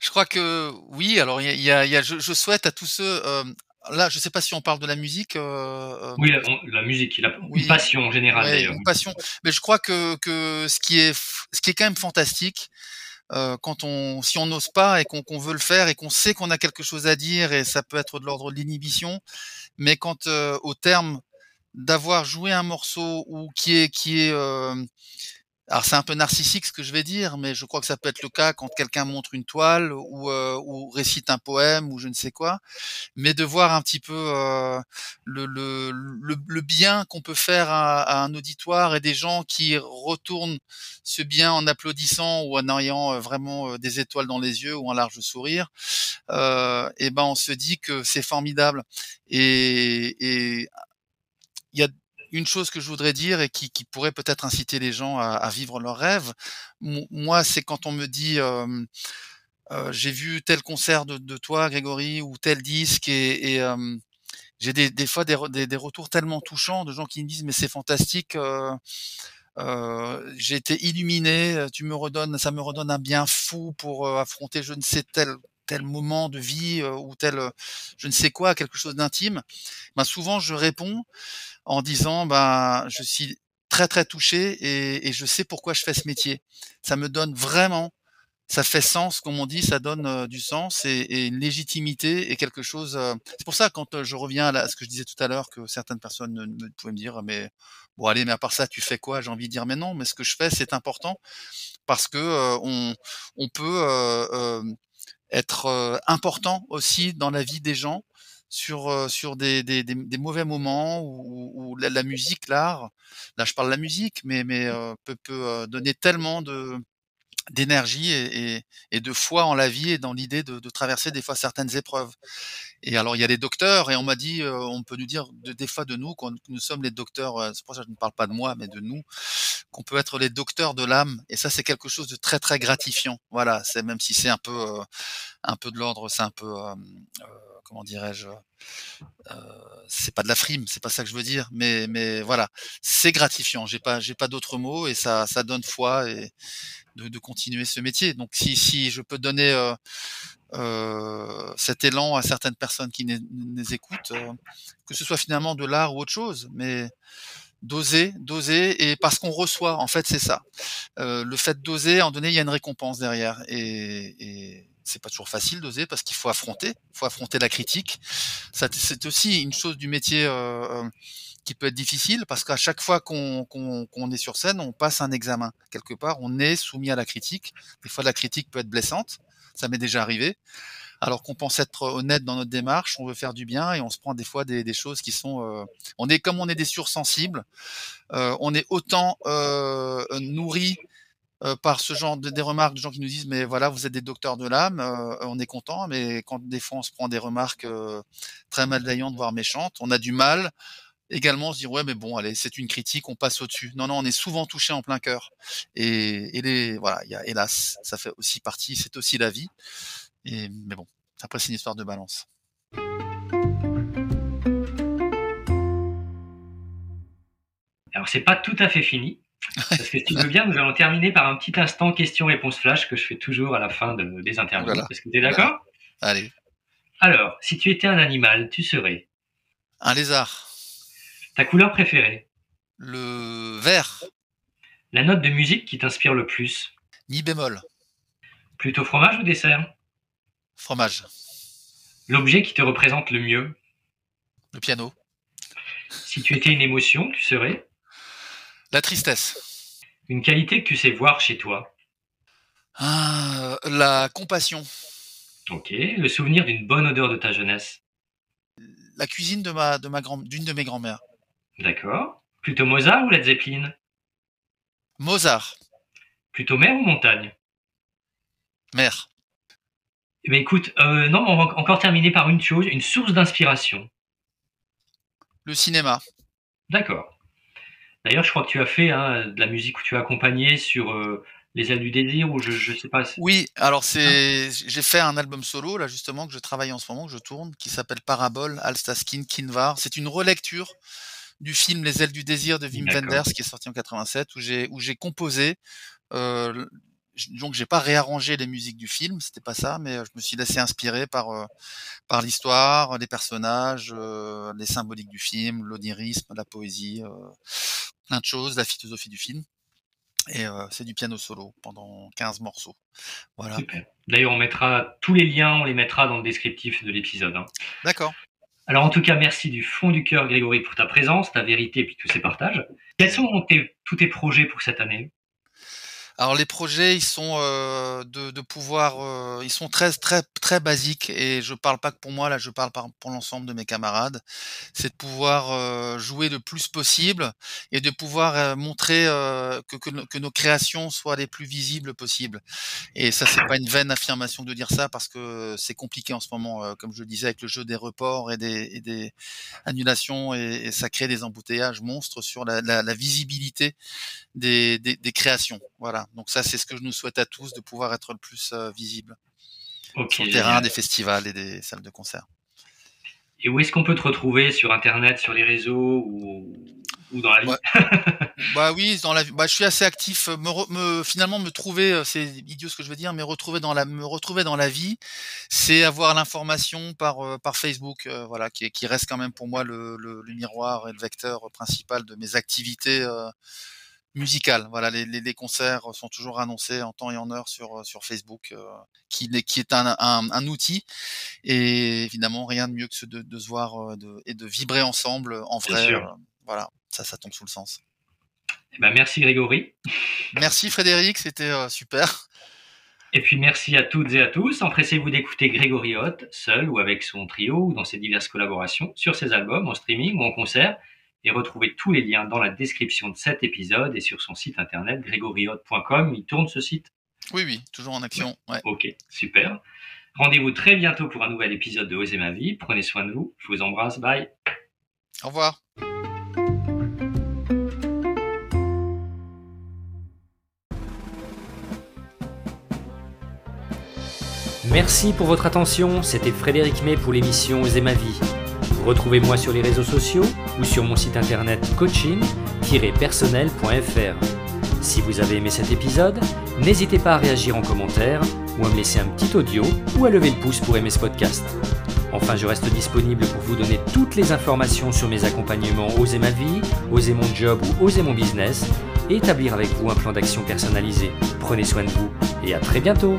je crois que oui. Alors, il y a, y je, je souhaite à tous ceux. euh, là, je sais pas si on parle de la musique. euh, euh, Oui, la, la musique, la, une oui, passion en général ouais, une passion. Mais je crois que, que ce qui est, ce qui est quand même fantastique, euh, quand on, si on n'ose pas et qu'on veut le faire et qu'on sait qu'on a quelque chose à dire et ça peut être de l'ordre de l'inhibition, mais quand euh, au terme d'avoir joué un morceau ou qui est qui est euh, alors c'est un peu narcissique ce que je vais dire, mais je crois que ça peut être le cas quand quelqu'un montre une toile ou, euh, ou récite un poème ou je ne sais quoi, mais de voir un petit peu euh, le, le, le, le, bien qu'on peut faire à, à, un auditoire et des gens qui retournent ce bien en applaudissant ou en ayant euh, vraiment euh, des étoiles dans les yeux ou un large sourire, euh, et ben on se dit que c'est formidable. Et il y a une chose que je voudrais dire et qui, pourrait peut-être inciter les gens à, vivre leurs rêves, moi, c'est quand on me dit j'ai vu tel concert de, toi, Grégory, ou tel disque, et, j'ai des, fois des, retours tellement touchants de gens qui me disent mais c'est fantastique. j'ai été illuminé, tu me redonnes, ça me redonne un bien fou pour affronter je ne sais tel tel moment de vie ou tel je ne sais quoi, quelque chose d'intime. Ben souvent je réponds en disant ben je suis très très touché et, et, je sais pourquoi je fais ce métier. Ça me donne vraiment, ça fait sens, comme on dit, ça donne euh, du sens et, et, une légitimité et quelque chose. Euh, c'est pour ça quand euh, je reviens à, ce que je disais tout à l'heure que certaines personnes pouvaient me dire mais bon allez mais à part ça tu fais quoi? J'ai envie de dire mais non mais ce que je fais c'est important parce que on, on peut être important aussi dans la vie des gens sur sur des, des, des, mauvais moments où, où la, musique, l'art, là je parle de la musique, mais mais euh, peut peut donner tellement de d'énergie et, et, et, de foi en la vie et dans l'idée de, de, traverser des fois certaines épreuves. Et alors il y a les docteurs et on m'a dit, euh, on peut nous dire de, des fois de nous qu'on nous sommes les docteurs. Euh, c'est pour ça que je ne parle pas de moi, mais de nous, qu'on peut être les docteurs de l'âme. Et ça c'est quelque chose de très très gratifiant. Voilà, c'est même si c'est un peu euh, un peu de l'ordre, c'est un peu comment dirais-je c'est pas de la frime, c'est pas ça que je veux dire, mais mais voilà, c'est gratifiant. J'ai pas j'ai pas d'autres mots et ça ça donne foi et de, de, continuer ce métier. Donc si si je peux donner euh, cet élan à certaines personnes qui nous écoutent, euh, que ce soit finalement de l'art ou autre chose, mais d'oser, d'oser, et parce qu'on reçoit, en fait, c'est ça. Euh, le fait d'oser, en donné, il y a une récompense derrière, et, et c'est pas toujours facile d'oser parce qu'il faut affronter, il faut affronter la critique. C'est aussi une chose du métier euh, euh qui peut être difficile parce qu'à chaque fois qu'on qu qu est sur scène, on passe un examen. Quelque part, on est soumis à la critique. Des fois, la critique peut être blessante. Ça m'est déjà arrivé. Alors qu'on pense être honnête dans notre démarche, on veut faire du bien et on se prend des fois des, choses qui sont. Euh, on est comme on est des sursensibles. Euh, on est autant euh, nourri par ce genre de des remarques de gens qui nous disent mais voilà vous êtes des docteurs de l'âme on est content mais quand des fois on se prend des remarques très malveillantes voire méchantes on a du mal également se dire ouais mais bon allez c'est une critique on passe au dessus non non on est souvent touché en plein cœur et, et les voilà il y a hélas ça fait aussi partie c'est aussi la vie et mais bon après c'est une histoire de balance alors c'est pas tout à fait fini parce que si tu veux bien, nous allons terminer par un petit instant question-réponse flash que je fais toujours à la fin de, des interviews. Voilà. Est-ce que tu es d'accord? Voilà. Allez. Alors, si tu étais un animal, tu serais? Un lézard. Ta couleur préférée Le vert. La note de musique qui t'inspire le plus Mi bémol. Plutôt fromage ou dessert Fromage. L'objet qui te représente le mieux Le piano. Si tu étais une émotion, tu serais la tristesse. Une qualité que tu sais voir chez toi ah, La compassion. Ok. Le souvenir d'une bonne odeur de ta jeunesse La cuisine de ma, de ma grand, d'une de mes grand-mères. D'accord. Plutôt Mozart ou Led Zeppelin? Mozart. Plutôt mer ou montagne? Mer. Eh bien, écoute, euh, non, on va encore terminer par une chose, une source d'inspiration. Le cinéma. D'accord. D'ailleurs, je crois que tu as fait hein, de la musique où tu as accompagné sur euh, Les ailes du désir ou je ne sais pas. Oui, alors c'est j'ai fait un album solo là justement que je travaille en ce moment, que je tourne, qui s'appelle Parabole, Alstaskin, Kinvar. C'est une relecture du film Les ailes du désir de Wim Wenders qui est sorti en 87 où j'ai où j'ai composé euh, donc j'ai pas réarrangé les musiques du film, c'était pas ça, mais je me suis laissé inspirer par euh, par l'histoire, les personnages, euh, les symboliques du film, l'onirisme, la poésie, euh, plein de choses, la philosophie du film. Et c'est du piano solo pendant 15 morceaux. Voilà. D'ailleurs, on mettra tous les liens, on les mettra dans le descriptif de l'épisode. Hein. D'accord. Alors en tout cas, merci du fond du cœur, Grégory, pour ta présence, ta vérité et puis tous ces partages. Quels sont tous tes projets pour cette année? Alors les projets, ils sont euh, de, pouvoir, euh, ils sont très très très basiques et je parle pas que pour moi là, je parle pour l'ensemble de mes camarades. C'est de pouvoir euh, jouer le plus possible et de pouvoir montrer que, nos créations soient les plus visibles possibles. Et ça, c'est pas une vaine affirmation de dire ça parce que c'est compliqué en ce moment, comme je le disais, avec le jeu des reports et des, annulations et, ça crée des embouteillages monstres sur la, visibilité des créations. Voilà. Donc ça, c'est ce que je nous souhaite à tous, de pouvoir être le plus visible sur le terrain des festivals et des salles de concert. Et où est-ce qu'on peut te retrouver sur Internet, sur les réseaux ou, dans la vie? Bah oui, dans la bah, je suis assez actif. Me, finalement, me trouver, c'est idiot ce que je veux dire, mais retrouver dans la, me retrouver dans la vie, c'est avoir l'information par par Facebook, voilà, qui, qui, reste quand même pour moi le, le, miroir et le vecteur principal de mes activités musical. Voilà, les, les, concerts sont toujours annoncés en temps et en heure sur sur Facebook, euh, qui, qui est un, un, un, outil. Et évidemment, rien de mieux que de, de se voir euh, de, et de vibrer ensemble en vrai. Euh, voilà, ça, ça tombe sous le sens. Eh ben, merci Grégory. Merci Frédéric, c'était super. Et puis merci à toutes et à tous. Empressez-vous d'écouter Grégory Hott, seul ou avec son trio ou dans ses diverses collaborations, sur ses albums, en streaming ou en concert et retrouvez tous les liens dans la description de cet épisode et sur son site internet grégoriot.com. Il tourne ce site Oui, oui, toujours en action. Ouais. Ok, super. Rendez-vous très bientôt pour un nouvel épisode de Oser ma vie. Prenez soin de vous. Je vous embrasse. Bye. Au revoir. Merci pour votre attention. C'était Frédéric May pour l'émission Oser ma vie. Retrouvez-moi sur les réseaux sociaux ou sur mon site internet coaching-personnel.fr. Si vous avez aimé cet épisode, n'hésitez pas à réagir en commentaire ou à me laisser un petit audio ou à lever le pouce pour aimer ce podcast. Enfin, je reste disponible pour vous donner toutes les informations sur mes accompagnements Oser ma vie, Oser mon job ou Oser mon business et établir avec vous un plan d'action personnalisé. Prenez soin de vous et à très bientôt